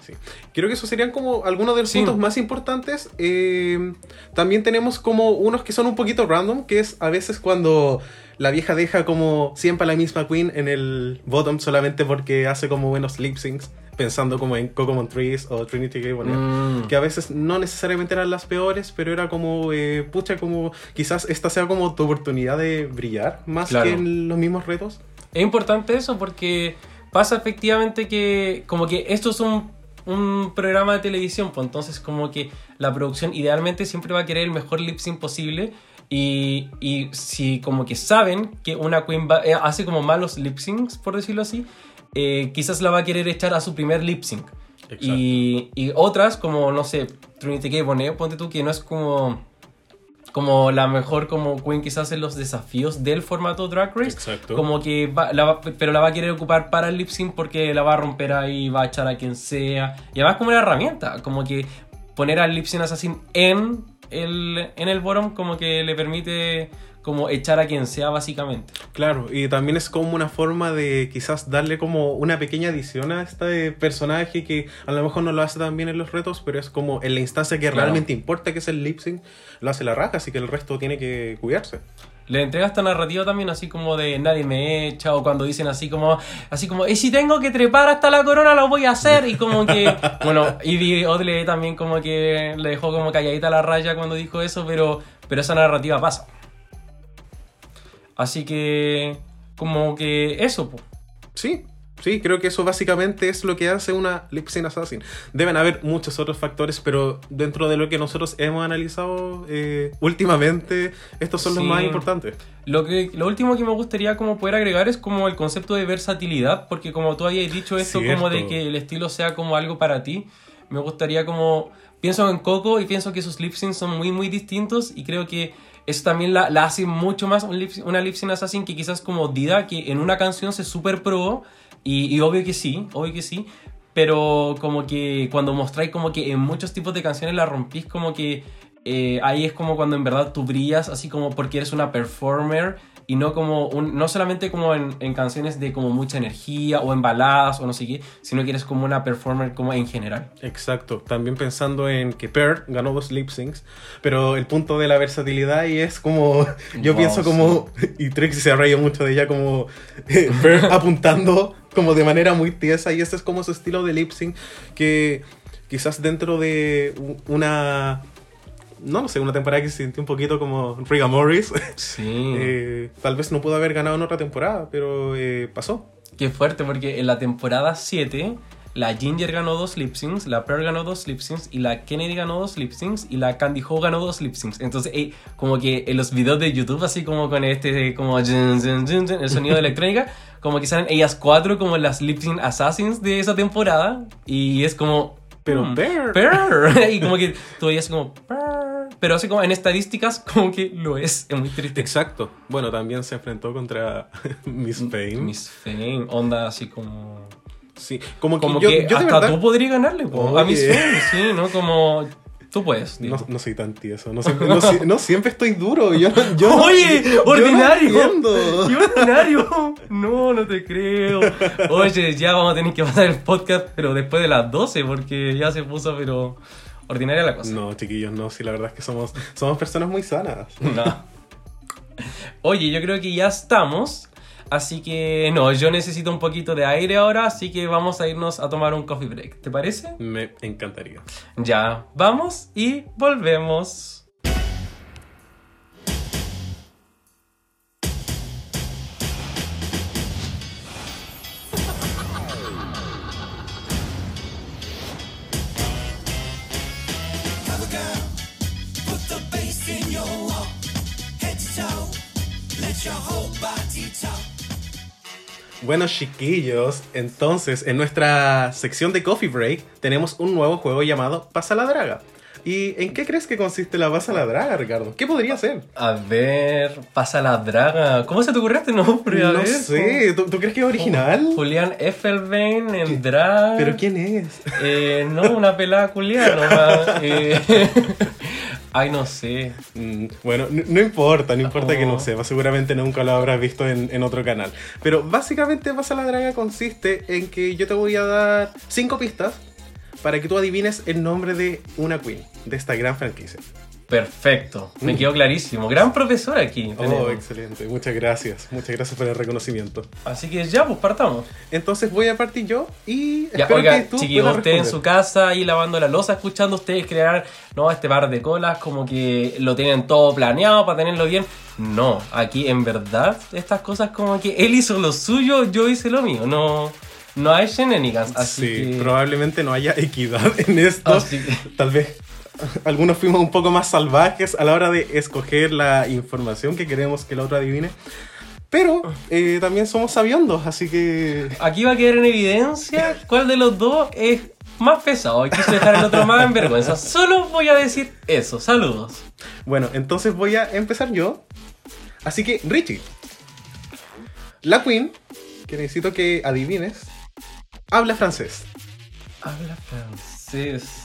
Sí. Creo que esos serían como algunos de los Sí. puntos más importantes. Eh, también tenemos como unos que son un poquito random, que es a veces cuando la vieja deja como siempre a la misma queen en el bottom solamente porque hace como buenos lip syncs, pensando como en Coco Trees o Trinity. Bonnet. Mm. Que a veces no necesariamente eran las peores, pero era como, eh, pucha, como quizás esta sea como tu oportunidad de brillar más Claro. que en los mismos retos. Es importante eso porque pasa efectivamente que como que esto es un, un programa de televisión, pues entonces como que la producción idealmente siempre va a querer el mejor lip sync posible y, y si como que saben que una queen va- eh, hace como malos lip syncs, por decirlo así, eh, quizás la va a querer echar a su primer lip sync. Y, y otras como, no sé, Trinity K. Bonet, ponte tú que no es como como la mejor como queen quizás en los desafíos del formato Drag Race Exacto. como que va- la va- pero la va a querer ocupar para el lip sync porque la va a romper ahí va a echar a quien sea y además como una herramienta como que poner al lip sync assassin en el en el bottom como que le permite como echar a quien sea básicamente Claro, y también es como una forma de quizás darle como una pequeña adición a este personaje que a lo mejor no lo hace tan bien en los retos, pero es como en la instancia que Claro. realmente importa, que es el lip sync, lo hace la raja, así que el resto tiene que cuidarse. Le entrega esta narrativa también así como de nadie me echa o cuando dicen así como así como y si tengo que trepar hasta la corona lo voy a hacer y como que bueno Ivy Odle también como que le dejó como calladita la raya cuando dijo eso pero pero esa narrativa pasa. Así que como que eso po. Sí, sí, creo que eso básicamente es lo que hace una lip sync assassin. Deben haber muchos otros factores, pero dentro de lo que nosotros hemos analizado eh, últimamente, estos son los Sí. más importantes. Lo, que, lo último que me gustaría como poder agregar es como el concepto de versatilidad, porque como tú habías dicho esto como de Cierto. que el estilo sea como algo para ti, me gustaría como... Pienso en Coco y pienso que sus lip syncs son muy muy distintos y creo que eso también la, la hace mucho más un lip- una lip sync assassin que quizás como Dida, que en una canción se super probó y, obvio que sí, obvio que sí, pero como que cuando mostráis como que en muchos tipos de canciones la rompís como que eh, ahí es como cuando en verdad tú brillas así como porque eres una performer y no como un- no solamente como en, en canciones de como mucha energía o en baladas o no sé qué, sino que eres como una performer como en general. Exacto, también pensando en que Pearl ganó dos lip syncs, pero el punto de la versatilidad y es como, yo Wow, pienso como, y Trixie se ha reído mucho de ella como eh, Pearl apuntando como de manera muy tiesa y este es como su estilo de lip sync que quizás dentro de una, no lo sé, una temporada que se sintió un poquito como Riga Morris, Sí. eh, tal vez no pudo haber ganado en otra temporada, pero eh, pasó. Qué fuerte, porque en la temporada 7, la Ginger ganó dos lip syncs, la Pearl ganó dos lip syncs, y la Kennedy ganó dos lip syncs, y la Candy Ho ganó dos lip syncs. Entonces, eh, como que en los videos de YouTube, así como con este, como el sonido de electrónica, como que salen ellas cuatro como las lip sync assassins de esa temporada, y es como. Pero mm, Pearl. Pearl. y como que tú veías como. Pearl. Pero así como en estadísticas, como que lo es. Es muy triste. Exacto. Bueno, también se enfrentó contra Miss Fame. Miss Fame, onda así como. Sí, como que Como yo, que yo hasta verdad tú podrías ganarle, po, a. Miss Fame, sí, ¿no? Como tú puedes. no, no soy tan tieso, no siempre, no, no siempre estoy duro. Yo, yo Oye, yo ordinario. ¡Qué ordinario! No, no te creo. Oye, ya vamos a tener que pasar el podcast, pero después de las 12, porque ya se puso, pero ordinaria la cosa. No, chiquillos, no, sí, la verdad es que somos, somos personas muy sanas. No. Oye, yo creo que ya estamos. Así que no, yo necesito un poquito de aire ahora, así que vamos a irnos a tomar un coffee break. ¿Te parece? Me encantaría. Ya, vamos y volvemos. Bueno, chiquillos, entonces en nuestra sección de Coffee Break tenemos un nuevo juego llamado Pasa la Draga. ¿Y en qué crees que consiste la Pasa la Draga, Ricardo? ¿Qué podría ser? A ver, pasa la draga. ¿Cómo se te ocurrió este nombre? A no ver, sé, ¿tú, tú crees que es original? Julián Effelbein en drag. ¿Pero quién es? Eh, no, una pelada culiada nomás. Eh, Ay, no sé. Mm, Bueno, no importa, no importa que Oh. no sepa, seguramente nunca lo habrás visto en, en otro canal. Pero básicamente Pasa la Draga consiste en que yo te voy a dar cinco pistas para que tú adivines el nombre de una queen de esta gran franquicia. Perfecto, me Mm. quedó clarísimo. Gran profesor aquí. Oh, excelente. Muchas gracias. Muchas gracias por el reconocimiento. Así que ya, pues partamos. Entonces voy a partir yo y Ya, espero oiga, que tú chiquillos, puedas usted en su casa ahí lavando la losa, escuchando ustedes crear no este par de colas, como que lo tienen todo planeado para tenerlo bien. No, aquí en verdad estas cosas como que él hizo lo suyo, yo hice lo mío. No, no hay shenanigans. Así Sí, que... probablemente no haya equidad en esto. Así que- Tal vez algunos fuimos un poco más salvajes a la hora de escoger la información que queremos que el otro adivine. Pero eh, también somos sabiondos, así que Aquí va a quedar en evidencia cuál de los dos es más pesado. Y quise dejar el otro más en vergüenza. Solo voy a decir eso. Saludos. Bueno, entonces voy a empezar yo. Así que, Richie, la Queen, que necesito que adivines, habla francés. Habla francés.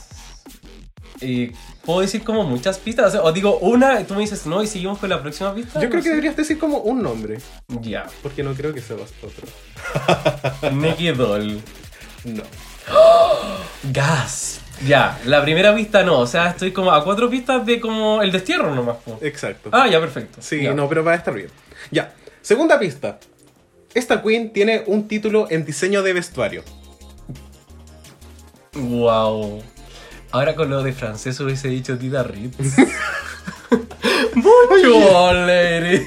Y puedo decir como muchas pistas. O, digo una y tú me dices no y seguimos con la próxima pista. Yo No creo que deberías decir como un nombre, Ya. porque no creo que sepas otro. Nicky Doll. No. Gas. Ya. La primera pista no. O sea, estoy como a cuatro pistas de como el destierro nomás. po. Exacto. Ah, ya, perfecto. Sí, Ya. no, pero va a estar bien. Ya. Segunda pista. Esta Queen tiene un título en diseño de vestuario. Wow. Ahora con lo de francés hubiese dicho Tita Ritz. Mucho, lady.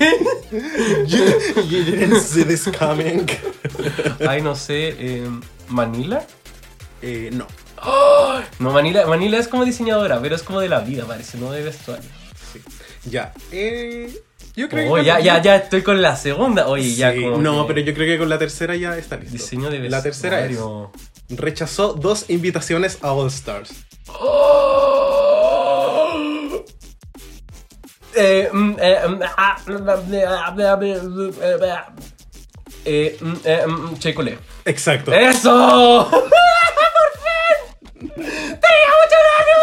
you didn't see this coming. Ay, no sé. eh, ¿Manila? Eh, no. No, Manila, Manila es como diseñadora, pero es como de la vida, parece, no de vestuario. Sí. Ya. Eh, yo creo Oh, que. ya, ya, ya estoy con la segunda. Oye, ya como. No, que pero yo creo que con la tercera ya está listo. Diseño de vestuario. La tercera es. Rechazó dos invitaciones a All Stars. Che Colé. Exacto. ¡Eso! ¡Por fin! ¡Tenía mucho ganas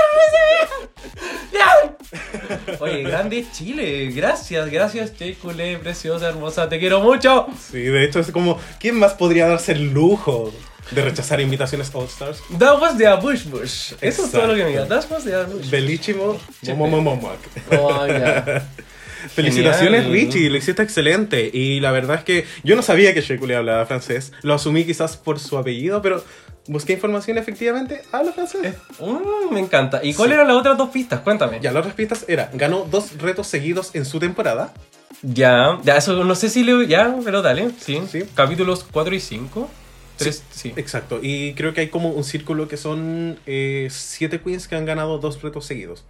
¡Ya! Oye, grande Chile. Gracias, gracias, Che Colé, preciosa, hermosa. Te quiero mucho. Sí, de hecho es como. ¿Quién más podría darse el lujo de rechazar invitaciones All Stars? That was the Bush Bush. Eso es todo lo que me diga. That was the Bush. Belísimo. Chepe. Momomomomoc. Oh, ya. Felicitaciones Genial. Richie, lo hiciste excelente. Y la verdad es que yo no sabía que Shekule hablaba francés. Lo asumí quizás por su apellido, pero busqué información efectivamente. Habla francés. Mm, me encanta. ¿Y cuáles Sí. eran las otras dos pistas? Cuéntame. Ya, las otras pistas era, ganó dos retos seguidos en su temporada. Ya, ya, eso no sé si le. Ya, pero dale. Sí. Sí. Capítulos 4 y 5. Tres, sí. Exacto, y creo que hay como un círculo que son eh, siete queens que han ganado dos retos seguidos.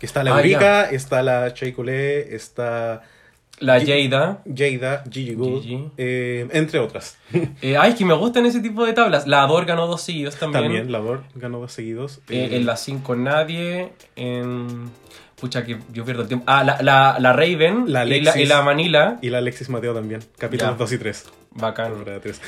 Que está la Ah, Eureka, está la Sheikulé, está La Jada. Jada, Gigi Gigi. eh, entre otras. Eh, ay, que me gustan ese tipo de tablas. La Ador ganó dos seguidos también. También Labor ganó dos seguidos. Eh, en la 5 nadie. En. Pucha, que yo pierdo el tiempo. Ah, la, la, la Raven. La y, la, y Alexis. la Manila. Y la Alexis Mateo también, capítulos Ya. 2 y 3. Bacán.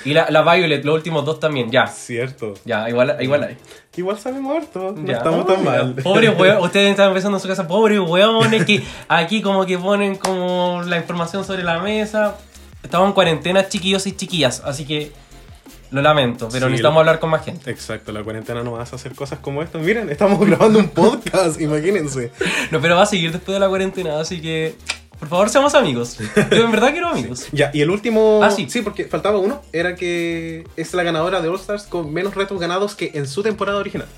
Y la, la Violet, los últimos dos también. Ya. Cierto. Ya, igual, igual hay. Igual sabemos harto, no Ya. estamos tan mal. Pobre weón, ustedes están pensando en su casa, pobre weones que aquí como que ponen como la información sobre la mesa. Estamos en cuarentena, chiquillos y chiquillas, así que lo lamento, pero Sí, necesitamos hablar con más gente. Exacto, la cuarentena no vas a hacer cosas como esto. Miren, estamos grabando un podcast, imagínense. No, pero va a seguir después de la cuarentena, así que por favor seamos amigos. Yo en verdad quiero amigos. Ya, y el último. Ah, sí. porque faltaba uno. Era que es la ganadora de All Stars con menos retos ganados que en su temporada original.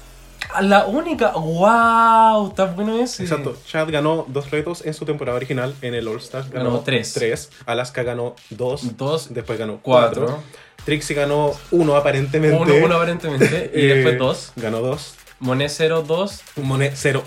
La única, wow, está bueno ese. Exacto. Chad ganó dos retos en su temporada original en el All Stars. Ganó, Ganó tres. Tres. Alaska ganó dos. Dos, Después ganó cuatro. cuatro. Trixie ganó uno aparentemente. Uno, uno aparentemente, y Eh, después dos. Ganó dos. Monet 0, 2. Monet cero,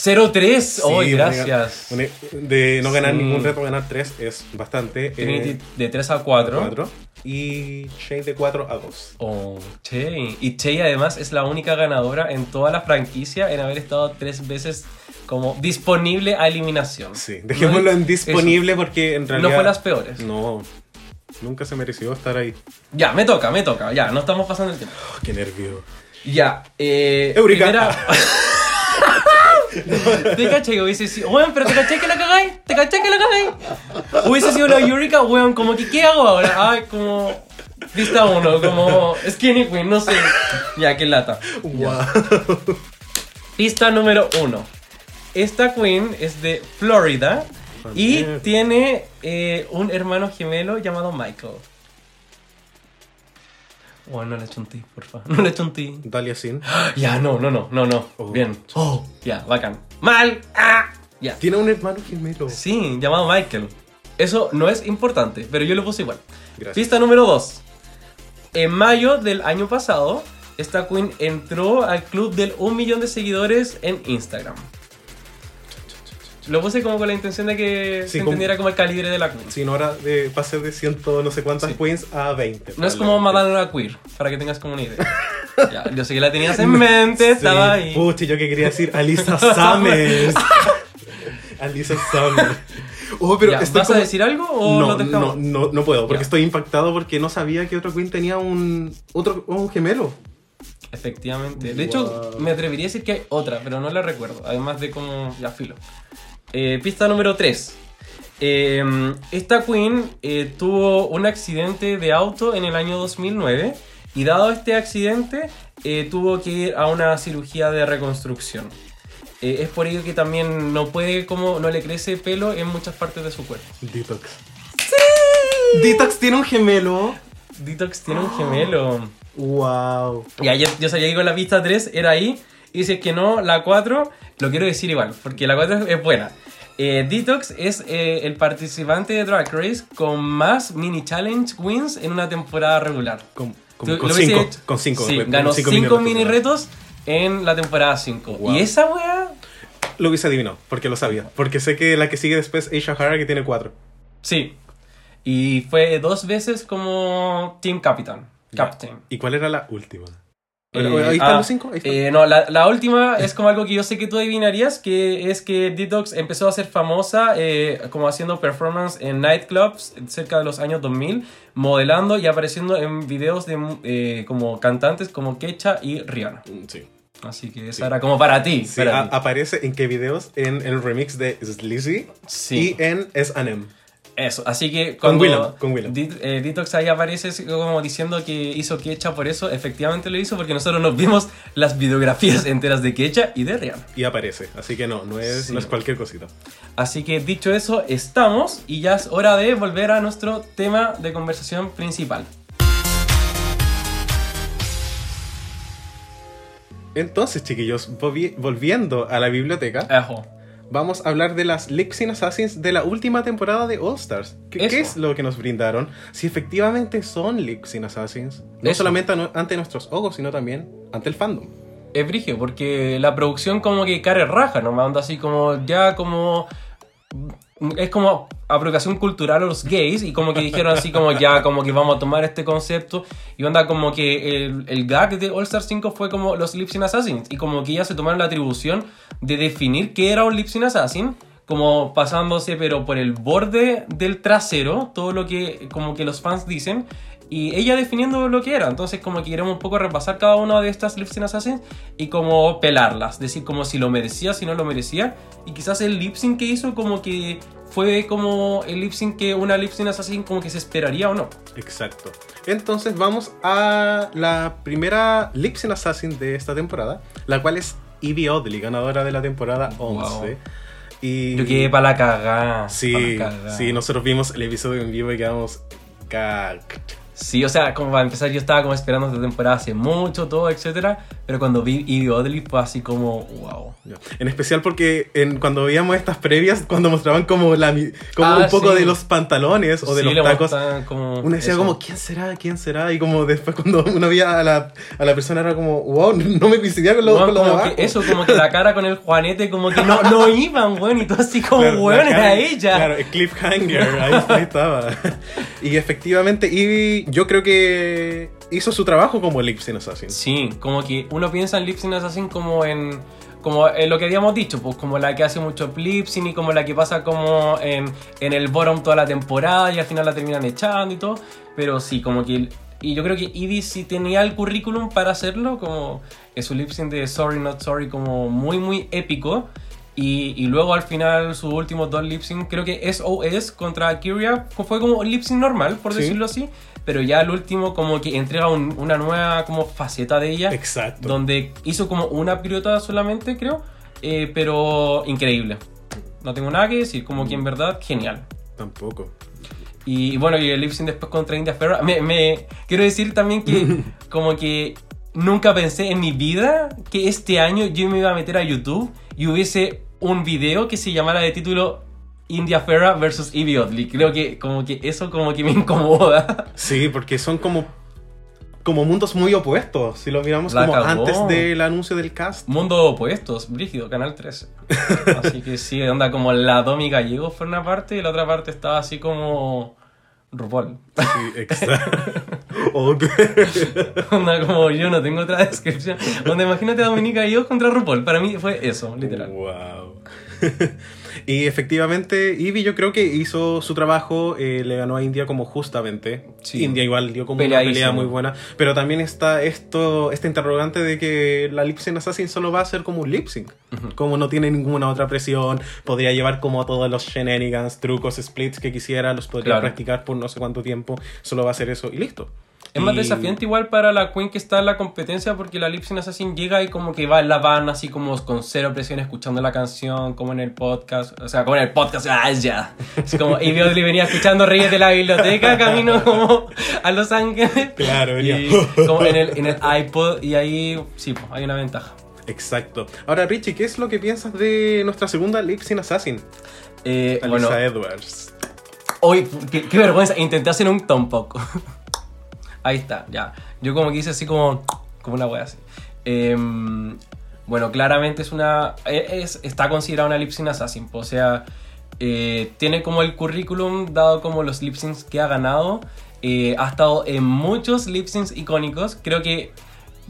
tres. 0, 3. Oh, Sí, gracias. Monet- de no ganar Sí. ningún reto, ganar tres es bastante. Trinity eh, de 3 a 4. cuatro. Y Shane de 4 a 2. Oh, Che. Y Che además es la única ganadora en toda la franquicia en haber estado tres veces como disponible a eliminación. Sí, dejémoslo No, en disponible porque en eso. realidad. No fue las peores. No, nunca se mereció estar ahí. Ya, me toca, me toca. Ya, no estamos pasando el tiempo. Oh, qué nervio. Ya, eh. Primera. ¿Te caché que hubiese sido. Weón, pero te caché que la cagáis. ¿Te caché que la cagáis? Hubiese sido la Eureka, weón, como que ¿qué hago ahora? Ay, como. Pista 1, como Skinny Queen, no sé. Ya, qué lata. Wow. Pista número 1. Esta queen es de Florida y tiene eh, un hermano gemelo llamado Michael. Oh, no le chunté, por favor. No le chunté. Dalia Sin. Ya, no, no, no, no, no. Oh. Bien. Oh, Ya, bacán. Mal. Ah. Ya. tiene un hermano gemelo. Sí, llamado Michael. Eso no es importante, pero yo lo puse igual. Gracias. Pista número 2. En mayo del año pasado, esta queen entró al club del 1 millón de seguidores en Instagram. Lo puse como con la intención de que Sí, se como- entendiera como el calibre de la queen. Sin hora de pase de ciento no sé cuántas Sí. queens a 20. No es como Madonna Queer, para que tengas como una idea. Ya, yo sé que la tenías en mente, estaba ahí. Pucha, yo que quería decir Alisa Summers. Alisa Summers. Oh, pero Ya, ¿Vas como- a decir algo o no, lo dejamos? no, no, no puedo, porque Ya. estoy impactado porque no sabía que otro Queen tenía un otro un gemelo. Efectivamente. De hecho, Wow. me atrevería a decir que hay otra, pero no la recuerdo. Además de como. Ya, filo. Eh, pista número 3. esta Queen eh, tuvo un accidente de auto en el año 2009 y dado este accidente eh, tuvo que ir a una cirugía de reconstrucción. Eh, es por ello que también no puede como no le crece pelo en muchas partes de su cuerpo. Detox. Detox tiene un gemelo. Detox tiene un gemelo. Wow. Ya, yo, yo sabía que con la pista 3 era ahí. Y si es que no, la 4, lo quiero decir igual, porque la 4 es buena. Eh, Detox es eh, el participante de Drag Race con más mini challenge wins en una temporada regular. Con, cinco, con cinco. Sí, ganó 5 mini, retos en la temporada 5. Wow. Y esa wea, Lo hubiese adivinado, porque lo sabía. Porque sé que la que sigue después es Aisha Hara, que tiene cuatro. sí. Y fue dos veces como Team Captain. Captain. ¿Y cuál era la última? Eh, ahí están ah, los cinco. Ahí están. eh, no, la, la última es como algo que yo sé que tú adivinarías, que es que Detox empezó a ser famosa eh, como haciendo performance en nightclubs cerca de los años 2000, modelando y apareciendo en videos de eh, como cantantes como Kecha y Rihanna. Mm, sí. Así que esa Sí. era como para ti. Sí, para a- ti. aparece en qué videos? En, el remix de Sleazy Sí. y en S&M. Eso, así que Con cuando con Willem. Dit- eh, Detox ahí aparece como diciendo que hizo Kecha por eso, efectivamente lo hizo porque nosotros nos vimos las videografías enteras de Kecha y de Rihanna. Y aparece, así que no, no es, Sí. no es cualquier cosita. Así que dicho eso, estamos y ya es hora de volver a nuestro tema de conversación principal. Entonces, chiquillos, volvi- volviendo a la biblioteca, Ajo. Vamos a hablar de las Sync Assassins de la última temporada de All Stars. ¿Qué, es lo que nos brindaron? Si efectivamente son Sync Assassins, no Eso. solamente ante nuestros ojos, sino también ante el fandom. Es brigio, porque la producción como que care raja, ¿no? Anda así como, ya como... Es como apropiación cultural a los gays y como que dijeron así como ya, como que vamos a tomar este concepto. Y onda como que el, el gag de All Star 5 fue como los Lip Sync Assassins. Y como que ya se tomaron la atribución de definir qué era un Lip Sync Assassin como pasándose pero por el borde del trasero, todo lo que como que los fans dicen y ella definiendo lo que era. Entonces, como que queremos un poco repasar cada una de estas lip sync assassins y como pelarlas. Decir como si lo merecía, si no lo merecía. Y quizás el lip sync que hizo como que fue como el lip sync que una lip sync assassin como que se esperaría o no. Exacto. Entonces vamos a la primera Lip Sync Assassin de esta temporada, la cual es Evie Oddly, ganadora de la temporada 11. Wow. Y Yo quedé para la cagada. Sí, pa' la cagá. sí, nosotros vimos el episodio en vivo y quedamos cagados. Sí, o sea, como para empezar, yo estaba como esperando esta temporada hace mucho, todo, etcétera. Pero cuando vi Evie Oddly fue así como, wow. En especial porque en, cuando veíamos estas previas, cuando mostraban como, la, como Ah, un poco sí. de los pantalones o de Sí, los tacos, como uno decía eso. como, ¿quién será? ¿Quién será? Y como después cuando uno veía a la, a la persona era como, wow, no me coincidía con lo, Weón, con lo de como abajo. que eso, como que la cara con el Juanete, como que no, no iban, weón, y todo así como, Claro, weón, era ella. Claro, el cliffhanger, ahí, ahí estaba. Y efectivamente, Ivy, yo creo que hizo su trabajo como Lip Sync Assassin. Sí, como que uno piensa en Lip Sync Assassin como en. Como en lo que habíamos dicho, pues como la que hace mucho lip sync y como la que pasa como en, en el bottom toda la temporada y al final la terminan echando y todo. Pero sí, como que. Y yo creo que Ivy sí tenía el currículum para hacerlo, como es un lip sync de Sorry Not Sorry, como muy, muy épico. Y, y luego al final sus últimos dos lip sync, creo que SOS contra Kyria fue como lip sync normal, por Sí. decirlo así. Pero ya el último como que entrega un- una nueva como faceta de ella. Exacto. Donde hizo como una pirueta solamente, creo. eh, pero increíble. No tengo nada que decir, como que en verdad genial. Tampoco. Y bueno, y el lip sync después contra India Ferro. Me, me- quiero decir también que como que nunca pensé en mi vida que este año yo me iba a meter a YouTube y hubiese un video que se llamara de título India Ferra versus Evie Oddly. Creo que como que eso como que me incomoda. Sí, porque son como, como mundos muy opuestos. Si lo miramos La como antes del anuncio del cast. Mundo opuestos, Brígido, Canal 13. Así que sí, onda como la Domi Gallego fue una parte y la otra parte estaba así como RuPaul. Sí, exacto. Ok. Onda como yo no tengo otra descripción. Onda imagínate a Dominica Gallego contra RuPaul. Para mí fue eso, literal. Wow. Y efectivamente, Ivy yo creo que hizo su trabajo, eh, le ganó a India como justamente. Sí. India igual dio como una pelea muy buena. Pero también está esto, este interrogante de que la lip sync assassin solo va a ser como un lip sync. Como no tiene ninguna otra presión, podría llevar como todos los shenanigans, trucos, splits que quisiera, los podría Claro. practicar por no sé cuánto tiempo. Solo va a hacer eso y listo. Es más Y- desafiante igual para la Queen que está en la competencia porque la Lip Sync Assassin llega y como que va en la van así como con cero presión escuchando la canción como en el podcast, o sea, como en el podcast, ah, ya. Es como Ivy Oddly venía escuchando Reyes de la Biblioteca camino como a Los Ángeles. Claro, venía. Y como en el, en el iPod y ahí sí, pues, hay una ventaja. Exacto. Ahora, Richie, ¿qué es lo que piensas de nuestra segunda lip sync assassin? Eh, Alisa bueno, Edwards. Hoy, qué, qué vergüenza, intenté hacer un tampoco. Ahí está, ya. Yo como que hice así como, como una wea así. Em, bueno, claramente es una. Es, está considerada una lip sync assassin. O sea, eh, tiene como el currículum, dado como los lip syncs que ha ganado. eh, ha estado en muchos lip syncs icónicos. Creo que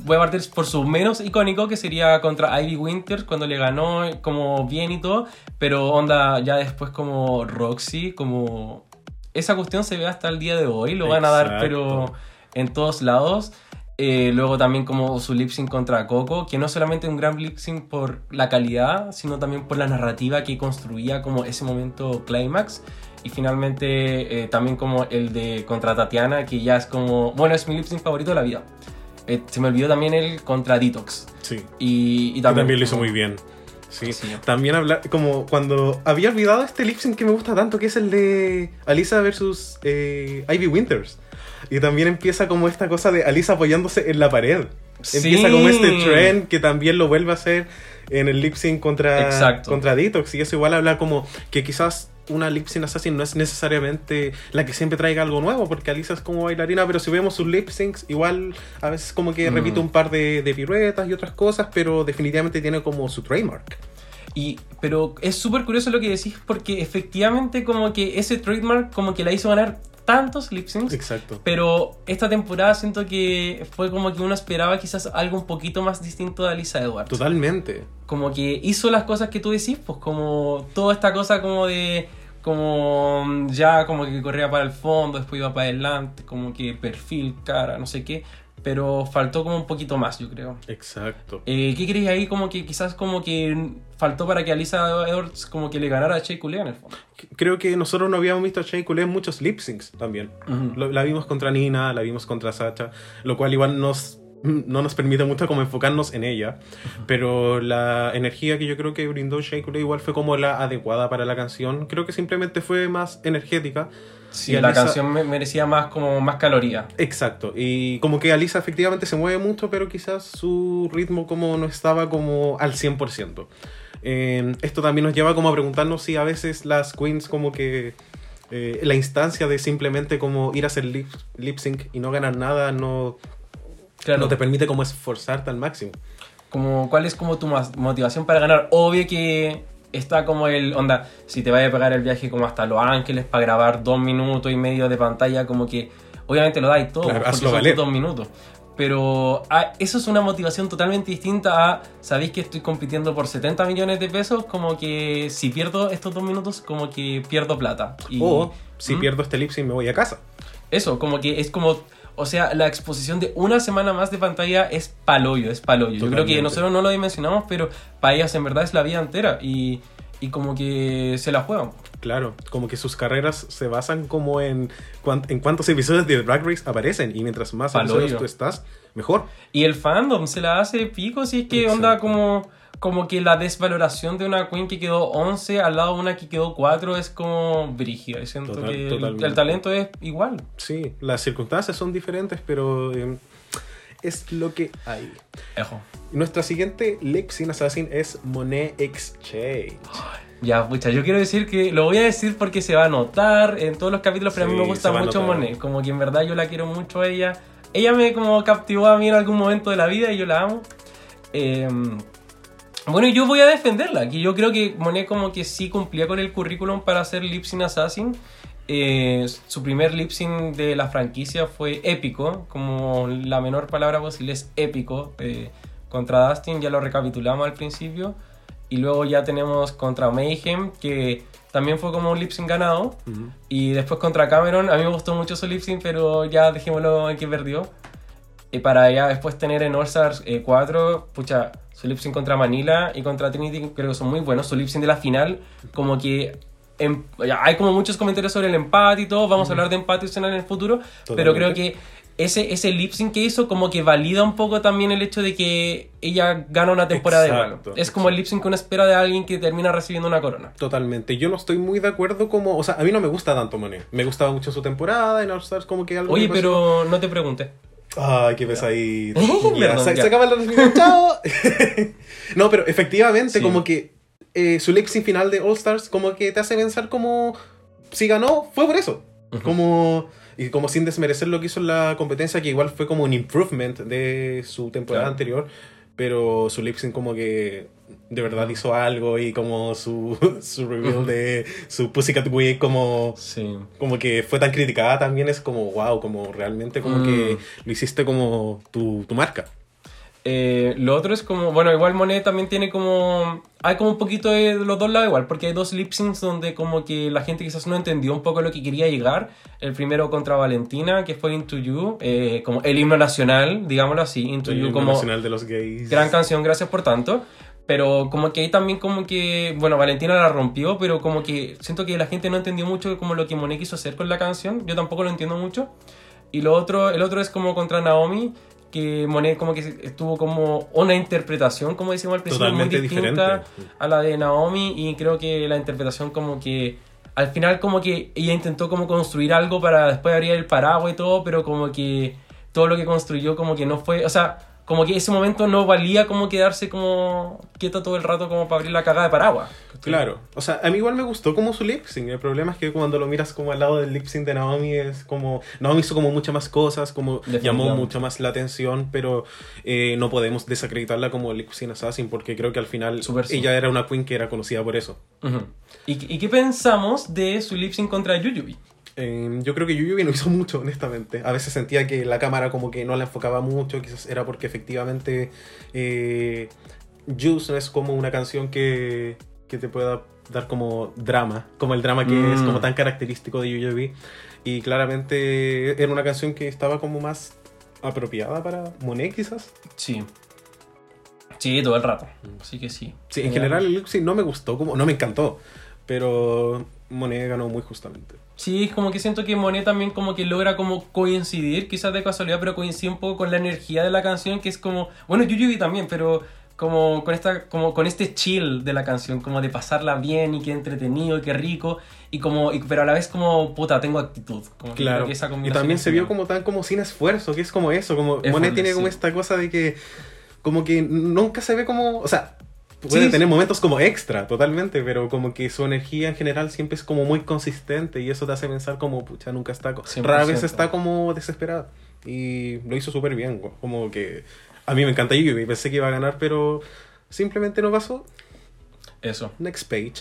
voy a partir por su menos icónico, que sería contra Ivy Winters, cuando le ganó como bien y todo. Pero onda, ya después como Roxy, como... Esa cuestión se ve hasta el día de hoy, lo van a dar, pero en todos lados. Eh, luego también como su lip sync contra Coco, que no solamente un gran lip sync por la calidad, sino también por la narrativa que construía como ese momento climax. Y finalmente eh, también como el de contra Tatiana, que ya es como, bueno, es mi lip sync favorito de la vida. Eh, se me olvidó también el contra Detox. Sí. Y, y Que también, también lo hizo muy bien. Sí. Sí. También hablar, como cuando había olvidado este lip sync que me gusta tanto, que es el de Alisa versus eh, Ivy Winters. Y también empieza como esta cosa de Alisa apoyándose en la pared. Empieza como este trend que también lo vuelve a hacer en el lip sync contra, Exacto. contra Detox. Y eso igual habla como que quizás una lip sync assassin no es necesariamente la que siempre traiga algo nuevo, porque Alisa es como bailarina, pero si vemos sus lip syncs, igual a veces como que Mm. repite un par de, de piruetas y otras cosas, pero definitivamente tiene como su trademark. Y, pero es súper curioso lo que decís porque efectivamente como que ese trademark como que la hizo ganar tantos lip syncs. Exacto. Pero esta temporada siento que fue como que uno esperaba quizás algo un poquito más distinto de Alisa Edwards. Totalmente. Como que hizo las cosas que tú decís, pues como toda esta cosa como de... Como ya como que corría para el fondo, después iba para adelante, como que perfil, cara, no sé qué. Pero faltó como un poquito más, yo creo. Exacto. Eh, ¿Qué crees ahí? Como que quizás como que faltó para que Alisa Edwards como que le ganara a Shea Coulee en el fondo. Creo que nosotros no habíamos visto a Shea Coulee en muchos lip syncs también. La vimos contra Nina, la vimos contra Sacha, lo cual igual nos no nos permite mucho como enfocarnos en ella, pero la energía que yo creo que brindó Coulee igual fue como la adecuada para la canción. Creo que simplemente fue más energética. Sí, Y la Alisa- canción me- merecía más como más caloría. Exacto, y como que Alisa efectivamente se mueve mucho, pero quizás su ritmo como no estaba como al 100%. Eh, esto también nos lleva como a preguntarnos si a veces las queens como que eh, la instancia de simplemente como ir a hacer lip, lip sync y no ganar nada no, Claro, no te permite como esforzarte al máximo. como, ¿cuál es como tu motivación para ganar? Obvio que está como el, onda, si te vaya a pegar el viaje como hasta Los Ángeles para grabar dos minutos y medio de pantalla, como que obviamente lo dais todo, Claro, porque son dos minutos. Pero ah, eso es una motivación totalmente distinta a, sabéis que estoy compitiendo por 70 millones de pesos, como que si pierdo estos dos minutos, como que pierdo plata. Y, O si ¿Mm? pierdo este lip sync me voy a casa. Eso, como que es como. O sea, la exposición de una semana más de pantalla es paloyo, es paloyo. Yo creo que nosotros no lo dimensionamos, pero para ellas en verdad es la vida entera y, y como que se la juegan. Claro, como que sus carreras se basan como en, en cuántos episodios de Drag Race aparecen y mientras más episodios tú estás, mejor. Y el fandom se la hace pico si es que Exacto. onda como, como que la desvaloración de una queen que quedó 11 al lado de una que quedó 4 es como brígida. Y siento Total- que el, el talento es igual. Sí, las circunstancias son diferentes, pero eh, es lo que hay. Ejo. Nuestra siguiente sync assassin es Monet Exchange. Ya, pucha, yo quiero decir que lo voy a decir porque se va a notar en todos los capítulos, pero a mí me gusta mucho. Monet. Como que en verdad yo la quiero mucho a ella. Ella me como captivó a mí en algún momento de la vida y yo la amo. Eh, bueno, yo voy a defenderla, que yo creo que Monet como que sí cumplía con el currículum para ser lip sync assassin. Eh, su primer lip sync de la franquicia fue épico, como la menor palabra posible es épico. eh, contra Dustin, ya lo recapitulamos al principio. Y luego ya tenemos contra Mayhem, que también fue como un lip sync ganado. Y después contra Cameron, a mí me gustó mucho su lip sync, pero ya dejémoslo en que perdió. Y para ya después tener en All Stars eh, 4, pucha, su lip sync contra Manila y contra Trinity creo que son muy buenos. Su lip sync de la final, como que em- hay como muchos comentarios sobre el empate y todo. Vamos a hablar de empate en el futuro. Pero creo que ese, ese lip sync que hizo, como que valida un poco también el hecho de que ella gana una temporada Exacto, de Es como el lip sync que uno espera de alguien que termina recibiendo una corona. Totalmente. Yo no estoy muy de acuerdo como... O sea, a mí no me gusta tanto Monet. Me gustaba mucho su temporada en All Stars, como que algo... Oye, pero no te pregunté. Ay, qué pesadito. Se, se acaba la chao. no, pero efectivamente, Sí. como que eh, su lip sync final de All Stars, como que te hace pensar como si ganó, fue por eso. Como. Y como sin desmerecer lo que hizo en la competencia, que igual fue como un improvement de su temporada Claro. anterior. Pero su lip sync como que de verdad hizo algo y como su, su reveal de su Pussycat Wig como Sí. como que fue tan criticada también es como wow, como realmente como Mm. que lo hiciste como tu, tu marca. Eh, lo otro es como, bueno, igual Monet también tiene como, hay como un poquito de los dos lados igual, porque hay dos lip syncs donde como que la gente quizás no entendió un poco lo que quería llegar. El primero contra Valentina, que fue Into You, eh, como el himno nacional, digámoslo así, Into El You himno como nacional de los gays. gran canción, gracias por tanto. Pero como que ahí también como que, bueno, Valentina la rompió, pero como que siento que la gente no entendió mucho como lo que Monet quiso hacer con la canción. Yo tampoco lo entiendo mucho. Y lo otro, el otro es como contra Naomi, que Monet como que tuvo como una interpretación, como decimos al principio, Totalmente muy distinta diferente. a la de Naomi y creo que la interpretación como que al final como que ella intentó como construir algo para después abrir el paraguas y todo, pero como que todo lo que construyó como que no fue, o sea, como que ese momento no valía como quedarse como quieto todo el rato como para abrir la cagada de paraguas. Claro, o sea, a mí igual me gustó como su lip sync. El problema es que cuando lo miras como al lado del lip sync de Naomi es como. Naomi hizo como muchas más cosas, como llamó mucho más la atención, pero eh, no podemos desacreditarla como lip sync assassin porque creo que al final ella era una queen que era conocida por eso. Ujú. ¿Y, ¿Y qué pensamos de su lip sync contra Yuyubi? Eh, yo creo que Yuyubi no hizo mucho, honestamente. A veces sentía que la cámara como que no la enfocaba mucho, quizás era porque efectivamente eh, Juice no es como una canción que, que te pueda dar como drama, como el drama que Mm. es como tan característico de Yuyubi. Y claramente era una canción que estaba como más apropiada para Monet quizás. Sí. Sí, todo el rato. Así que sí. Sí, en general el sync no me gustó, como, no me encantó, pero Monet ganó muy justamente. Sí, es como que siento que Monet también como que logra como coincidir, quizás de casualidad, pero coincide un poco con la energía de la canción, que es como, bueno, Yuyubi también, pero como con esta como con este chill de la canción, como de pasarla bien y que entretenido y que rico y como y- pero a la vez como puta, tengo actitud. Como Claro. que esa Y también se vio como tan como sin esfuerzo, que es como eso, como Monet tiene como esta cosa de que como que nunca se ve como, o sea, puede Sí, tener sí. momentos como extra, totalmente, pero como que su energía en general siempre es como muy consistente y eso te hace pensar como, pucha, nunca está, co- 100%. rara vez está como desesperada. Y lo hizo súper bien, co- como que a mí me encanta Yubi, pensé que iba a ganar, pero simplemente no pasó. Eso. Next page.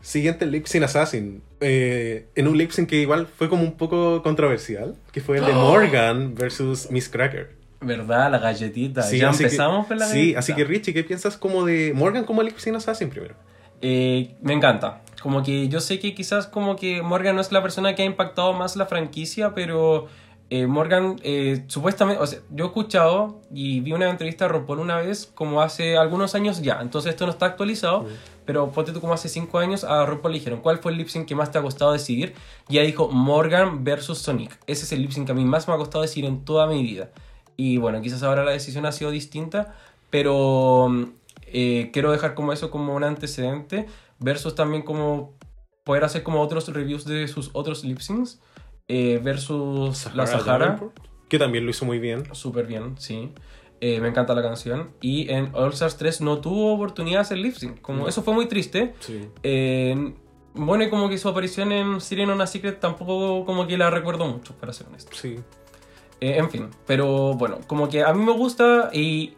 Siguiente lip sync assassin. Eh, en un lip sync que igual fue como un poco controversial, que fue el de Morgan versus Miss Cracker. ¿Verdad? La galletita. Sí, ya así que- empezamos con la Sí, galletita. así que Richie, ¿qué piensas como de Morgan como lip sync assassin primero? Eh, me encanta. Como que yo sé que quizás como que Morgan no es la persona que ha impactado más la franquicia, pero eh, Morgan, eh, supuestamente, o sea, yo he escuchado y vi una entrevista a RuPaul una vez, como hace algunos años ya, entonces esto no está actualizado, pero ponte tú como hace 5 años, a RuPaul le dijeron, ¿cuál fue el lip sync que más te ha costado decidir? Y ella dijo, Morgan versus Sonic. Ese es el lip sync que a mí más me ha costado decidir en toda mi vida. Y bueno, quizás ahora la decisión ha sido distinta, pero eh, quiero dejar como eso como un antecedente, versus también como poder hacer como otros reviews de sus otros lip syncs, eh, versus la Sahara. Que también lo hizo muy bien. Súper bien, sí. Eh, me encanta la canción. Y en All Stars 3 no tuvo oportunidad de hacer lip sync. Como No. eso fue muy triste. Sí. Eh, bueno, y como que su aparición en Siren on a Secret tampoco como que la recuerdo mucho, para ser honesto. Sí. Eh, en fin, pero bueno, como que a mí me gusta y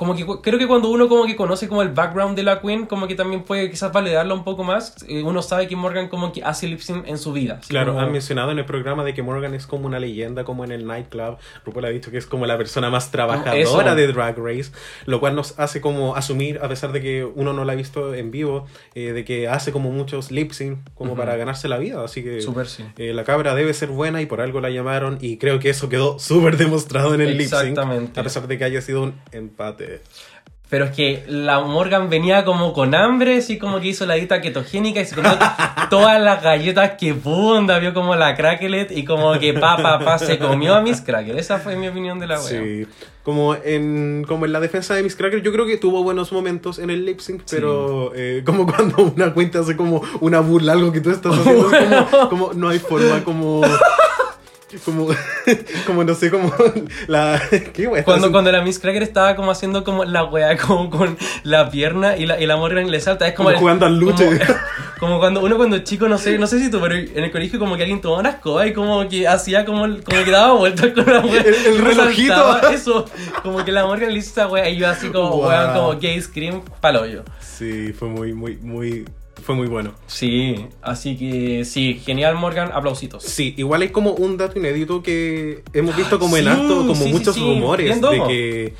como que creo que cuando uno como que conoce como el background de la Queen, como que también puede quizás validarla un poco más. Eh, uno sabe que Morgan como que hace lip sync en su vida. Claro, como- han mencionado en el programa de que Morgan es como una leyenda, como en el nightclub. RuPaul ha dicho que es como la persona más trabajadora Eso. de Drag Race, lo cual nos hace como asumir, a pesar de que uno no la ha visto en vivo, eh, de que hace como muchos lip sync como para ganarse la vida. Así que sí. eh, la cabra debe ser buena y por algo la llamaron. Y creo que eso quedó súper demostrado en el lip sync. A pesar de que haya sido un empate. Pero es que la Morgan venía como con hambre, así como que hizo la dieta ketogénica y se comió todas las galletas que pudo, onda, vio como la cracklet y como que pa, pa, pa, se comió a mis crackers. Esa fue mi opinión de la wea. Sí. Como en, como en la defensa de Miss Cracker, yo creo que tuvo buenos momentos en el lip sync, pero eh, como cuando una cuenta hace como una burla, algo que tú estás haciendo, es como, como no hay forma como... Como, como no sé, como la... ¿Qué wea? Cuando, cuando la Miss Cracker estaba como haciendo como la wea como con la pierna y la, y la Morgan le salta. Es como, Como jugando al luche. Como, como cuando uno cuando chico, no sé, no sé si tú, pero en el colegio como que alguien tomaba una escoba y como que hacía como, como que daba vueltas con la wea. El- el relojito. Eso, como que la Morgan le hizo esa wea y yo así como, Wow. como gay scream palo yo. Sí, fue muy, muy, muy... Fue muy bueno. Sí, así que sí, genial Morgan, aplausitos. Sí, igual hay como un dato inédito que hemos visto como en Sí, acto, como sí, muchos sí. rumores Bien de que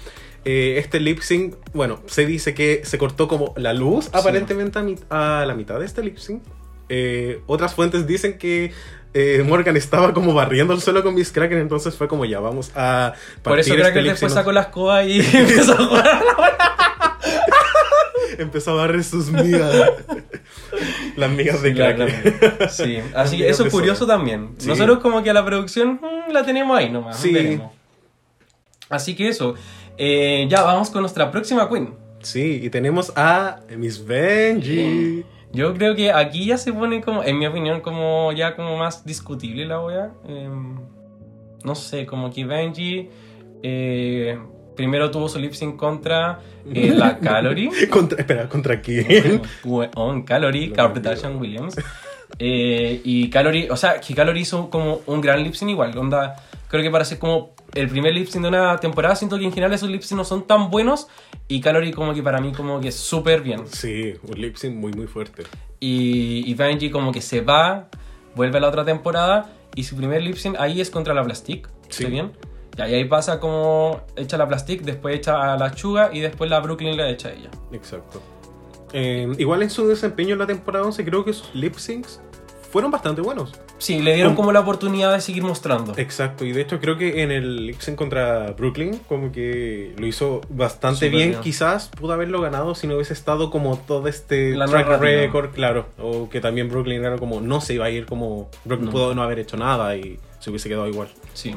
eh, este lip sync, bueno, se dice que se cortó como la luz aparentemente a, mi- a la mitad de este lip sync. Eh, otras fuentes dicen que eh, Morgan estaba como barriendo el suelo con Miss Kraken, entonces fue como ya vamos a Por eso este que lip después sacó la escoba y empezó a jugar a la. Empezó a barrer sus migas. Las migas de Kraken. Claramente. Sí, así que eso es curioso Soda. también. Sí. Nosotros como que a la producción mm, la tenemos ahí nomás. Sí. veremos. Así que eso. Eh, ya vamos con nuestra próxima queen. Sí, y tenemos a Miss Benji. Yo creo que aquí ya se pone como, en mi opinión, como ya como más discutible la wea. Em, no sé, como que Benji eh, primero tuvo su lip sync contra eh, la Calorie. Contra, espera, ¿contra quién? On Calorie, Lo Kardashian Williams. Eh, y Calorie, o sea, que Calorie hizo como un gran lip sync igual. Onda, creo que para ser como el primer lip sync de una temporada, siento que en general esos lip sync no son tan buenos. Y Calorie, como que para mí, como que súper bien. Sí, un lip sync muy muy fuerte. Y, y Benji, como que se va, vuelve a la otra temporada. Y su primer lip sync ahí es contra la Plastic. Sí. ¿Está bien? Y ahí pasa como echa la Plastic, después echa a la Chuga y después la Brooklyn le echa a ella. Exacto. Eh, igual en su desempeño en la temporada 11 creo que sus lip syncs fueron bastante buenos. Sí, le dieron Como- la oportunidad de seguir mostrando. Exacto, y de hecho creo que en el lip sync contra Brooklyn como que lo hizo bastante bien. bien. Quizás pudo haberlo ganado si no hubiese estado como todo este La track narrativa. record, claro. O que también Brooklyn era como no se iba a ir como Brooklyn No. pudo no haber hecho nada y se hubiese quedado igual. Sí.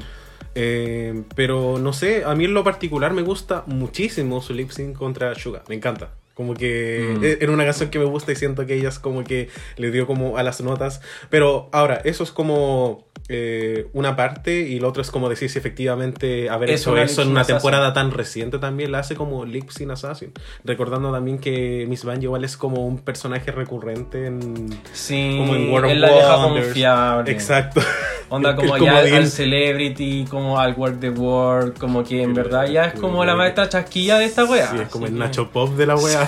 Eh, pero no sé, a mí en lo particular me gusta muchísimo su lip contra Suga. Me encanta. Como que Mm. e- era una canción que me gusta y siento que ella es como que le dio como a las notas. Pero ahora, eso es como eh, una parte y lo otro es como decir si efectivamente haber Es hecho eso en una sync temporada tan reciente también la hace como lip sync assassin. Recordando también que Miss Banjo igual es como un personaje recurrente en... Sí, Como en World of la deja confiable. Exacto. Onda como ya al, al celebrity, como al work the world, como que en verdad ya es como la maestra chasquilla de esta wea. Sí, es como el Nacho Pop de la wea.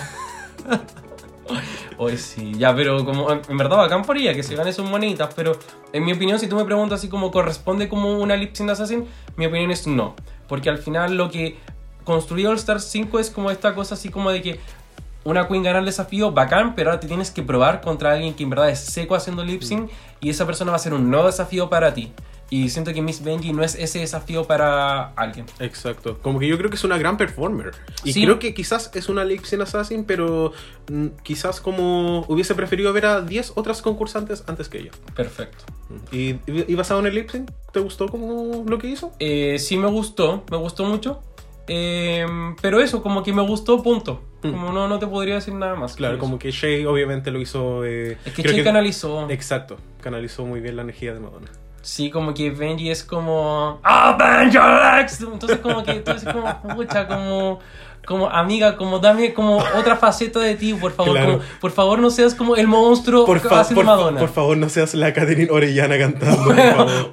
Hoy sí, ya, pero como en verdad bacán por ella que se gane sus moneditas, pero en mi opinión, si tú me preguntas así como corresponde como una lip sync assassin, mi opinión es no. Porque al final lo que construyó All Stars 5 es como esta cosa así como de que una queen gana el desafío, bacán, pero ahora te tienes que probar contra alguien que en verdad es seco haciendo lip sync y esa persona va a ser un nuevo desafío para ti. Y siento que Miss Benji no es ese desafío para alguien. Exacto. Como que yo creo que es una gran performer. Y Sí. creo que quizás es una sync assassin, pero mm, quizás como hubiese preferido ver a 10 otras concursantes antes que ella. Perfecto. ¿Y, y- y basado en el lip sync, te gustó como lo que hizo? Eh, sí me gustó, me gustó mucho. Eh, pero eso, como que me gustó, punto. Mm. Como no, no te podría decir nada más. Claro, como que Shay obviamente lo hizo... eh, Es que Che canalizó. Exacto, canalizó muy bien la energía de Madonna. Sí, como que Benji es como. ¡Ah, Benji Alex! Entonces, como que tú dices, como, pucha, como. Como amiga, como dame como otra faceta de ti, por favor. Claro. como, por favor, no seas como el monstruo Por, fa- por, Madonna. por favor, no seas la Catherine Orellana cantando.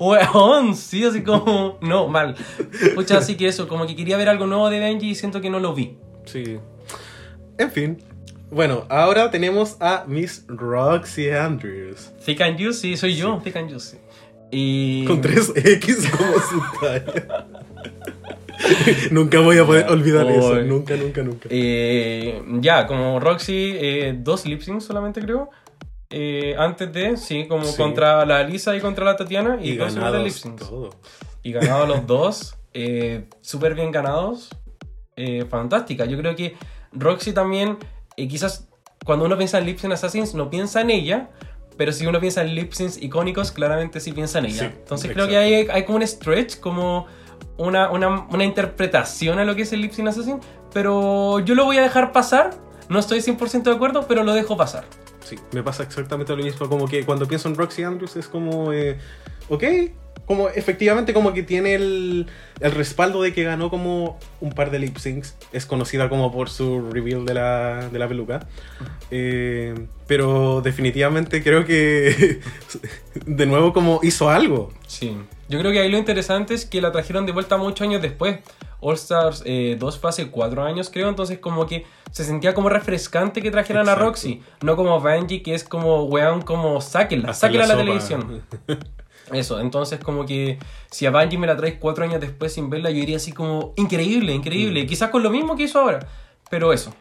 Weón, sí, así como. No, mal. Pucha, así que eso, como que quería ver algo nuevo de Benji y siento que no lo vi. Sí. En fin. Bueno, ahora tenemos a Miss Roxy Andrews. Thick and Juicy, soy yo, Thick and Juicy. Y. Con 3X como su talla. nunca voy a poder olvidar eso. Nunca, nunca, nunca. Eh, ya, como Roxy, eh, dos lip syncs solamente creo. Eh, antes de, sí, como Sí. contra la Lisa y contra la Tatiana. Y, y dos lip ganados syncs. todo. Y ganados los dos. Súper bien ganados. fantástica. Yo creo que Roxy también, quizás cuando uno piensa en lip sync assassins, no piensa en ella. Pero si uno piensa en lip syncs icónicos, claramente sí piensa en ella. Sí, Entonces creo que hay, hay como un stretch, como una, una, una interpretación a lo que es el lip sync assassin. Pero yo lo voy a dejar pasar. No estoy 100% de acuerdo, pero lo dejo pasar. Sí, me pasa exactamente lo mismo. Como que cuando pienso en Roxy Andrews es como, eh, ok, como efectivamente como que tiene el, el respaldo de que ganó como un par de lip syncs. Es conocida como por su reveal de la, de la peluca. Eh, pero definitivamente creo que de nuevo como hizo algo. Sí. Yo creo que ahí lo interesante es que la trajeron de vuelta muchos años después. All Stars eh, 2 fue hace 4 años, creo. Entonces, como que se sentía como refrescante que trajeran a. Roxy. No como Benji, que es como, weón, como sáquenla, sáquenla a la televisión. Eso, entonces, como que si a Benji me la traes 4 años después sin verla, yo iría así como, increíble, increíble. Quizás con lo mismo que hizo ahora. Pero eso.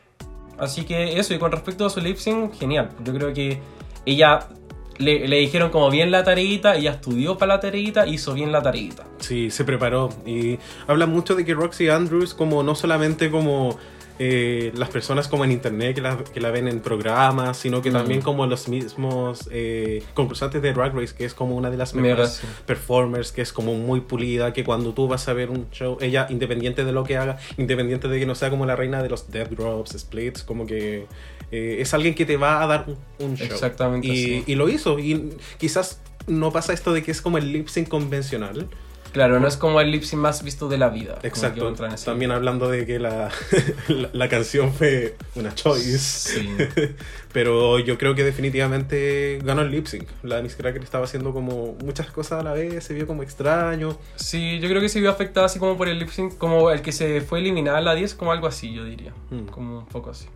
Así que eso, y con respecto a su lip sync, genial. Yo creo que ella le, le dijeron como bien la tareita, ella estudió para la tareita, hizo bien la tareita. Sí, se preparó. Y habla mucho de que Roxy Andrews, como no solamente como eh, las personas como en internet que la, que la ven en programas, sino que Mm. también como los mismos eh, concursantes de Drag Race, que es como una de las mejores performers, que es como muy pulida, que cuando tú vas a ver un show, ella, independiente de lo que haga, independiente de que no sea como la reina de los death drops, splits, como que eh, es alguien que te va a dar un, un show. Exactamente Y, lo hizo. Y quizás no pasa esto de que es como el lip sync convencional. Claro, no es como el lip sync más visto de la vida. Exacto. También hablando de que la, la, la canción fue una choice. Sí. Pero yo creo que definitivamente ganó el lip sync. La Miss Cracker estaba haciendo como muchas cosas a la vez, se vio como extraño. Sí, yo creo que se vio afectada así como por el lip sync, como el que se fue eliminada a la 10, como algo así, yo diría. Mm. Como un poco así.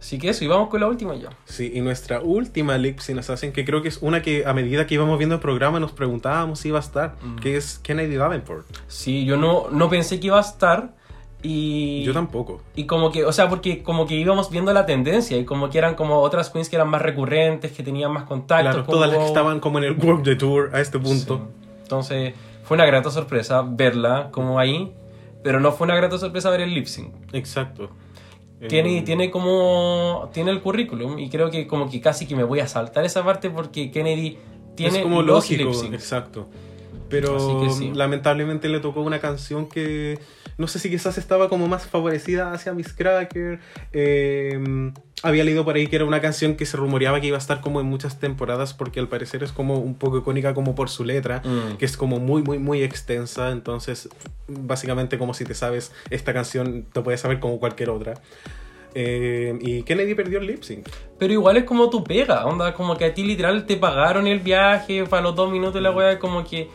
Así que eso, y vamos con la última ya. Sí, y nuestra última lip sync assassin, que creo que es una que a medida que íbamos viendo el programa nos preguntábamos si iba a estar, Mm. que es Kennedy Davenport. Sí, yo no, no pensé que iba a estar y... Yo tampoco. Y como que, o sea, porque como que íbamos viendo la tendencia y como que eran como otras queens que eran más recurrentes, que tenían más contacto. Claro, todas las que estaban como en el Work the Tour a este punto. Sí. Entonces, fue una grata sorpresa verla como ahí, pero no fue una grata sorpresa ver el lip sync. Exacto. Tiene, Eh, tiene como. Tiene el currículum y creo que como que casi que me voy a saltar esa parte porque Kennedy tiene es como los lógico, exacto. Pero sí. lamentablemente le tocó una canción que no sé si quizás estaba como más favorecida hacia Miss Cracker. Eh, había leído por ahí que era una canción que se rumoreaba que iba a estar como en muchas temporadas porque al parecer es como un poco icónica como por su letra, Mm. que es como muy muy muy extensa, entonces básicamente como si te sabes esta canción te puedes saber como cualquier otra. Eh, y Kennedy perdió el lip sync. Pero igual es como tu pega, onda, como que a ti literal te pagaron el viaje para los dos minutos y la wea, como que,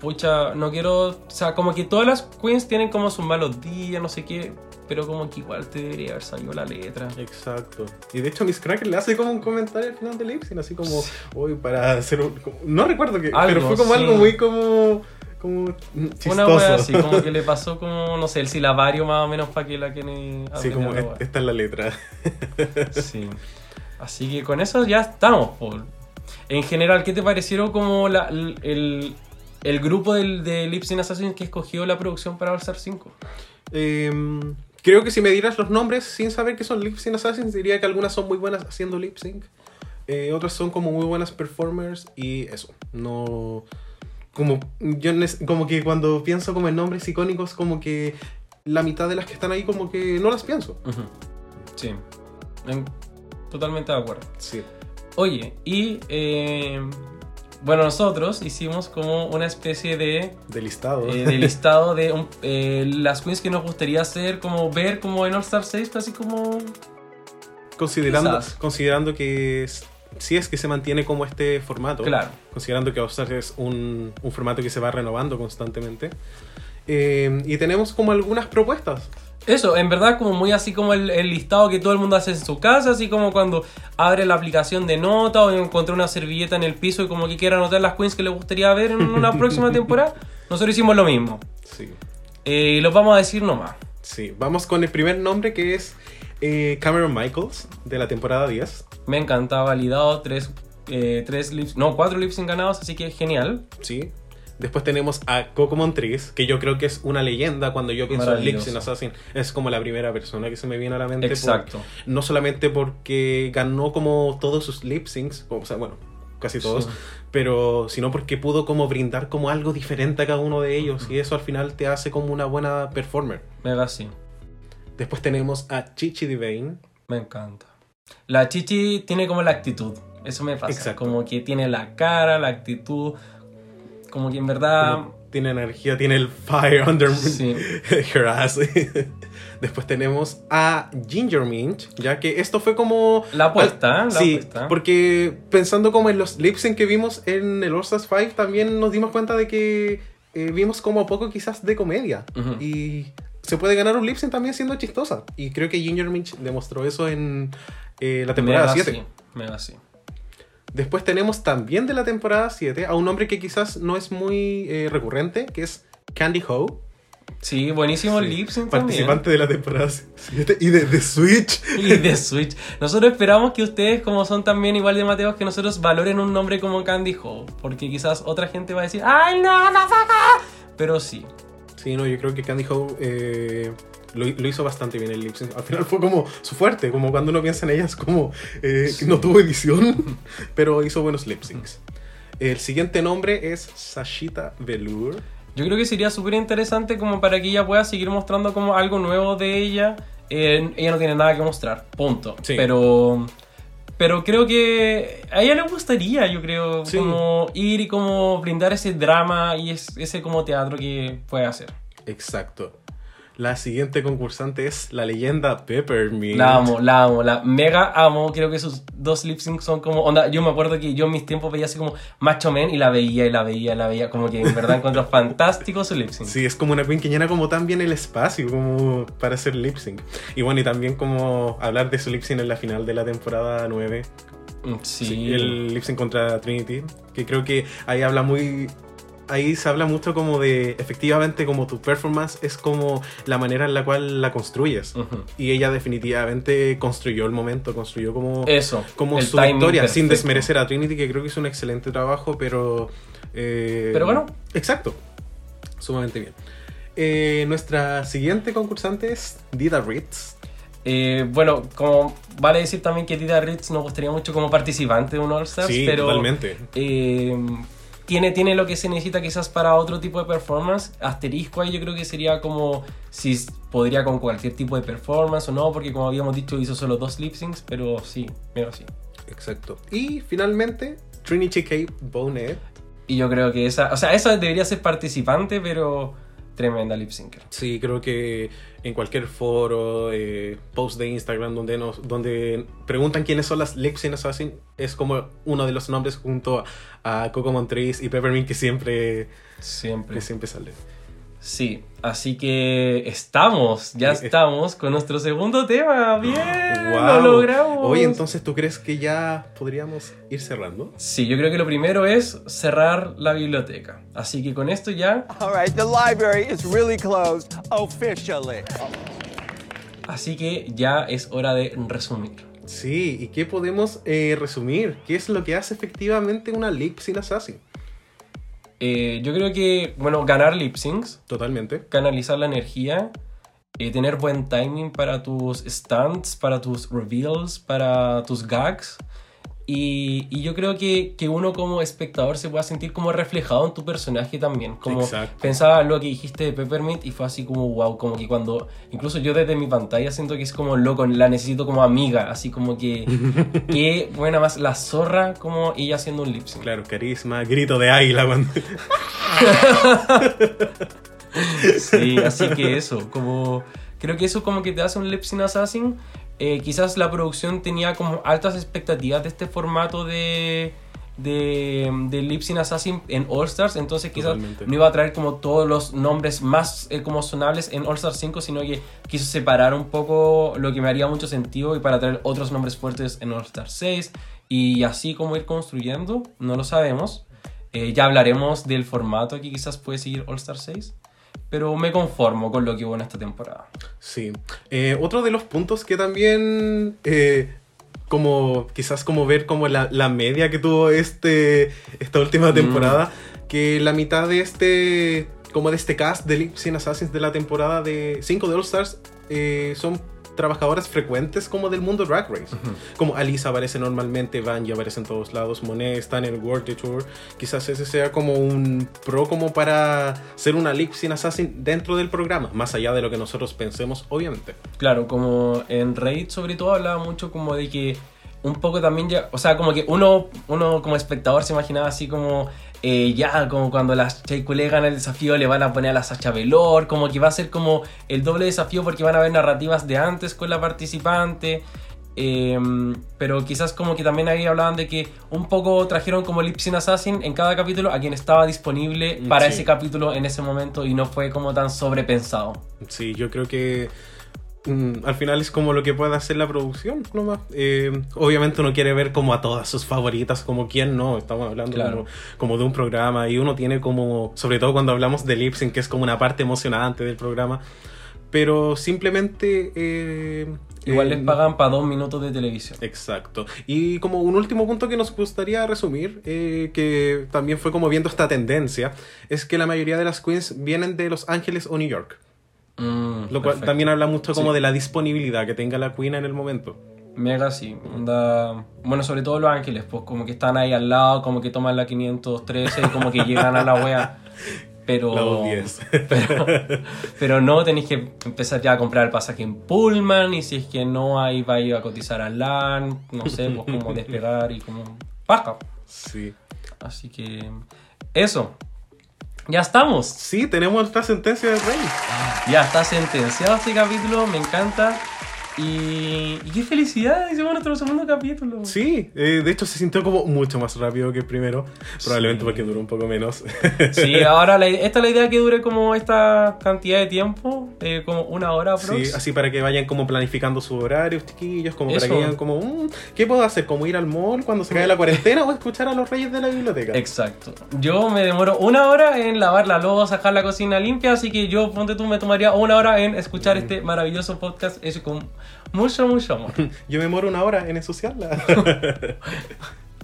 pucha, no quiero, o sea, como que todas las queens tienen como sus malos días, no sé qué, pero como que igual te debería haber salido la letra. Exacto. Y de hecho Miss Cracker le hace como un comentario al final del lip sync, así como, uy, para hacer un... como- no recuerdo Algo, pero fue como sí. algo muy como... como una wea así, como que le pasó como, no sé, el silabario más o menos para que la Kennedy... Sí, como aprendiera la "Est- wea. esta es la letra. Sí. Así que con eso ya estamos, Paul. En general, ¿qué te parecieron como la, el, el grupo del, de Lip Sync Assassin que escogió la producción para All Star 5. Em, creo que si me dieras los nombres sin saber que son lip sync assassins, diría que algunas son muy buenas haciendo lip sync. Eh, otras son como muy buenas performers y eso. No. Como, yo como que cuando pienso como en nombres icónicos, como que la mitad de las que están ahí, como que no las pienso. Sí, En- totalmente de acuerdo. Sí. Oye, y eh, bueno, nosotros hicimos como una especie de, De listado. eh, de listado de un- eh, las queens que nos gustaría hacer, como ver como en All Star 6, casi como... considerando, quizás. considerando que es- si es que se mantiene como este formato. Claro. considerando que All Stars es un, un formato que se va renovando constantemente. Eh, y tenemos como algunas propuestas. Eso, en verdad como muy así como el, el listado que todo el mundo hace en su casa, así como cuando abre la aplicación de nota o encontró una servilleta en el piso y como que quiere anotar las queens que le gustaría ver en una próxima temporada. Nosotros hicimos lo mismo. Sí. Eh, y los vamos a decir nomás. Sí, vamos con el primer nombre que es eh, Cameron Michaels de la temporada 10. Me encanta, validado, tres, eh, tres lips, no, cuatro lips ganados, así que genial. Sí. Después tenemos a Coco Montrese, que yo creo que es una leyenda cuando yo pienso en Maravilloso. Lips in Assassin. Es como la primera persona que se me viene a la mente. por- Exacto. no solamente porque ganó como todos sus lip syncs, o sea, bueno, casi todos, Sí. pero sino porque pudo como brindar como algo diferente a cada uno de ellos y eso al final te hace como una buena performer. Mega sí, Después tenemos a Chichi Devane. me encanta. La chichi tiene como la actitud, eso me pasa. Exacto. Como que tiene la cara, la actitud, como que en verdad... Tiene energía, tiene el fire under. Sí. her ass. Después tenemos a Ginger Minch, ya que esto fue como... La apuesta, la sí, apuesta. porque pensando como en los lip sync que vimos en el Stars 5, también nos dimos cuenta de que eh, vimos como poco quizás de comedia. Y se puede ganar un lip sync también siendo chistosa. Y creo que Ginger Minch demostró eso en eh, la temporada Mega 7. sí, mega sí. Después tenemos también de la temporada 7 a un hombre que quizás no es muy eh, recurrente, que es Candy Ho. Sí, buenísimo Sí, también. Participante de la temporada 7 y de The Switch. Y de Switch. Nosotros esperamos que ustedes, como son también igual de Mateos que nosotros, valoren un nombre como Candy Ho. Porque quizás otra gente va a decir, ¡ay, no, no saca! Pero sí. Sí, no, yo creo que Candy Ho eh, lo, lo hizo bastante bien el lip sync. Al final fue como su fuerte, como cuando uno piensa en ella, es como eh, que no tuvo edición, pero hizo buenos lip syncs. El siguiente nombre es Sashita Velour. Yo creo que sería súper interesante como para que ella pueda seguir mostrando como algo nuevo de ella. Eh, ella no tiene nada que mostrar, punto. Sí. Pero, pero creo que a ella le gustaría, yo creo, Sí. como ir y como brindar ese drama y es- ese como teatro que puede hacer. Exacto. La siguiente concursante es la leyenda Peppermint. La amo, la amo, la mega amo. Creo que sus dos lip syncs son como. Onda, yo me acuerdo que yo en mis tiempos veía así como Macho Man y la veía y la veía y la veía. Como que en verdad encuentro fantástico su lip sync. Sí, es como una queen que llena como tan bien el espacio como para hacer lip sync. Y bueno, y también como hablar de su lip sync en la final de la temporada 9. Mm, Sí. Sí, el lip sync contra Trinity, que creo que ahí habla muy... Ahí se habla mucho como de, efectivamente, como tu performance es como la manera en la cual la construyes. Y ella definitivamente construyó el momento, construyó como, Eso. como su victoria, sin desmerecer a Trinity, que creo que hizo un excelente trabajo, pero... eh, Pero bueno. Exacto, sumamente bien. Eh, nuestra siguiente concursante es Dida Ritz. Eh, bueno, como vale decir también que Tita Ritz nos gustaría mucho como participante de un All Stars, Sí, pero totalmente. eh, tiene, tiene lo que se necesita quizás para otro tipo de performance. Asterisco ahí yo creo que sería como si podría con cualquier tipo de performance o no, porque como habíamos dicho hizo solo dos lip syncs, pero sí, pero sí. Exacto. Y finalmente, Trinity K. Bonet. Y yo creo que esa, o sea, esa debería ser participante, pero tremenda lip syncer. Sí, creo que en cualquier foro, eh, post de Instagram donde nos, donde preguntan quiénes son las Lip Sync Assassin, es como uno de los nombres junto a Coco Montrese y Peppermint que siempre, Siempre. que siempre sale. Sí, así que estamos, ya estamos con nuestro segundo tema. Bien, Guau. lo logramos. Oye, entonces, ¿tú crees que ya podríamos ir cerrando? Sí, yo creo que lo primero es cerrar la biblioteca. Así que con esto ya, All right, the library is really closed officially. así que ya es hora de resumir. Sí, ¿y qué podemos eh, resumir? ¿Qué es lo que hace efectivamente una Lip Sync Assassin? Eh, yo creo que, bueno, ganar lip syncs, Totalmente. canalizar la energía, eh, tener buen timing para tus stunts, para tus reveals, para tus gags. Y, y yo creo que, que uno como espectador se pueda sentir como reflejado en tu personaje también. Como Exacto. pensaba lo que dijiste de Peppermint y fue así como wow, como que cuando, incluso yo desde mi pantalla siento que es como loco, la necesito como amiga, así como que, que buena más la zorra como ella haciendo un lip sync. Claro, carisma, grito de águila cuando... Sí, así que eso, como creo que eso como que te hace un lip sync assassin. Eh, quizás la producción tenía como altas expectativas de este formato de de, de lip sync assassin en All Stars, entonces quizás Totalmente. no iba a traer como todos los nombres más eh, como sonables en All Stars 5, sino que quiso separar un poco lo que me haría mucho sentido y para traer otros nombres fuertes en All Stars 6 y así como ir construyendo, no lo sabemos. Eh, ya hablaremos del formato que quizás puede seguir All Star 6. Pero me conformo con lo que hubo en esta temporada. Sí. Eh, otro de los puntos que también, eh, como quizás como ver como la, la media que tuvo este, esta última temporada, que la mitad de este, como de este cast de Lip Sync Assassins de la temporada de 5 de All Stars eh, son trabajadoras frecuentes como del mundo Drag Race. Como Alisa aparece normalmente, Vanjie aparece en todos lados, Monet está en el World Tour. Quizás ese sea como un pro como para ser una lip sync assassin dentro del programa, más allá de lo que nosotros pensemos, obviamente. Claro, como en Reddit sobre todo hablaba mucho como de que un poco también ya, o sea, como que uno, uno como espectador se imaginaba así como eh, ya, como cuando las Chaycule ganan el desafío le van a poner a la Sacha Velour, como que va a ser como el doble desafío porque van a haber narrativas de antes con la participante. eh, pero quizás como que también ahí hablaban de que un poco trajeron como Lip Sync Assassin en cada capítulo a quien estaba disponible para Sí. ese capítulo en ese momento y no fue como tan sobrepensado. Sí, yo creo que mm, al final es como lo que puede hacer la producción nomás. Eh, obviamente uno quiere ver como a todas sus favoritas, como quién no, estamos hablando Claro. como, como de un programa y uno tiene como, sobre todo cuando hablamos de lip sync, que es como una parte emocionante del programa, pero simplemente... eh, Igual eh, les pagan para dos minutos de televisión. Exacto. Y como un último punto que nos gustaría resumir, eh, que también fue como viendo esta tendencia, es que la mayoría de las queens vienen de Los Ángeles o New York. Mm, Lo cual perfecto. también habla mucho como Sí. de la disponibilidad que tenga la queen en el momento. Mega sí. onda- Bueno, sobre todo Los Ángeles, pues como que están ahí al lado, como que toman la 513 y como que llegan a la wea. Pero, La 210. pero, pero no tenéis que empezar ya a comprar el pasaje en Pullman y si es que no, ahí va a ir a cotizar a LAN, no sé, pues como despegar y como... Paja. Sí. Así que... Eso. Ya estamos. Sí, tenemos esta sentencia del rey. Ya está sentenciado este capítulo, me encanta. Y, y qué felicidad, hicimos nuestro segundo capítulo. Sí, eh, de hecho se sintió como mucho más rápido que el primero. Probablemente Sí. porque duró un poco menos. Sí, ahora la- esta es la idea que dure como esta cantidad de tiempo, eh, como una hora Sí, así para que vayan como planificando sus horarios, chiquillos, como Eso. para que digan como, "Mm, ¿qué puedo hacer? ¿Como ir al mall cuando se cae la cuarentena o escuchar a los reyes de la biblioteca? Exacto. Yo me demoro una hora en lavar la loza, sacar la cocina limpia, así que yo, ponte tú, me tomaría una hora en escuchar este maravilloso podcast hecho con mucho, mucho amor. Yo me muero una hora en ensuciarla.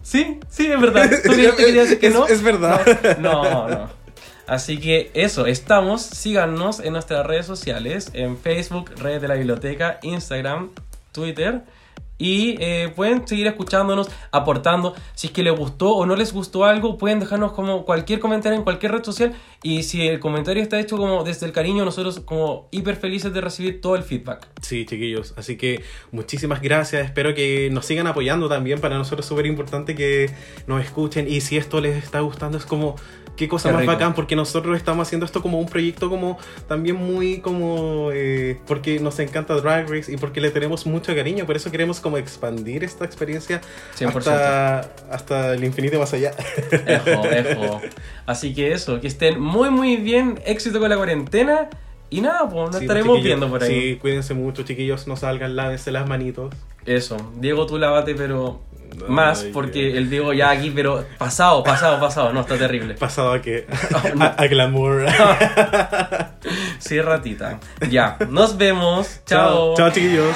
Sí, sí, es verdad. ¿Tú creíste que quería decir que Es- no? es verdad. No, no, no. Así que eso, estamos, síganos en nuestras redes sociales, en Facebook, Red de la Biblioteca, Instagram, Twitter. Y eh, pueden seguir escuchándonos, aportando. Si es que les gustó o no les gustó algo, pueden dejarnos como cualquier comentario en cualquier red social. Y si el comentario está hecho como desde el cariño, nosotros como hiper felices de recibir todo el feedback. Sí, chiquillos. Así que muchísimas gracias. Espero que nos sigan apoyando también. Para nosotros es súper importante que nos escuchen. Y si esto les está gustando, es como qué cosa Qué más rico. bacán. Porque nosotros estamos haciendo esto como un proyecto como también muy como... eh, porque nos encanta Drag Race y porque le tenemos mucho cariño. Por eso queremos como expandir esta experiencia 100%. hasta, hasta el infinito más allá. Ejo, ejo. Así que eso, que estén muy, muy bien. Éxito con la cuarentena. Y nada, pues nos Sí, estaremos viendo por ahí. Sí, cuídense mucho, chiquillos. No salgan, lávense las manitos. Eso, Diego, tú lávate, pero más, Ay, porque qué- el Diego ya aquí, pero pasado, pasado, pasado. No, está terrible. Pasado a que... a, a glamour. Sí, ratita. Ya, nos vemos. Chao. Chao, chiquillos.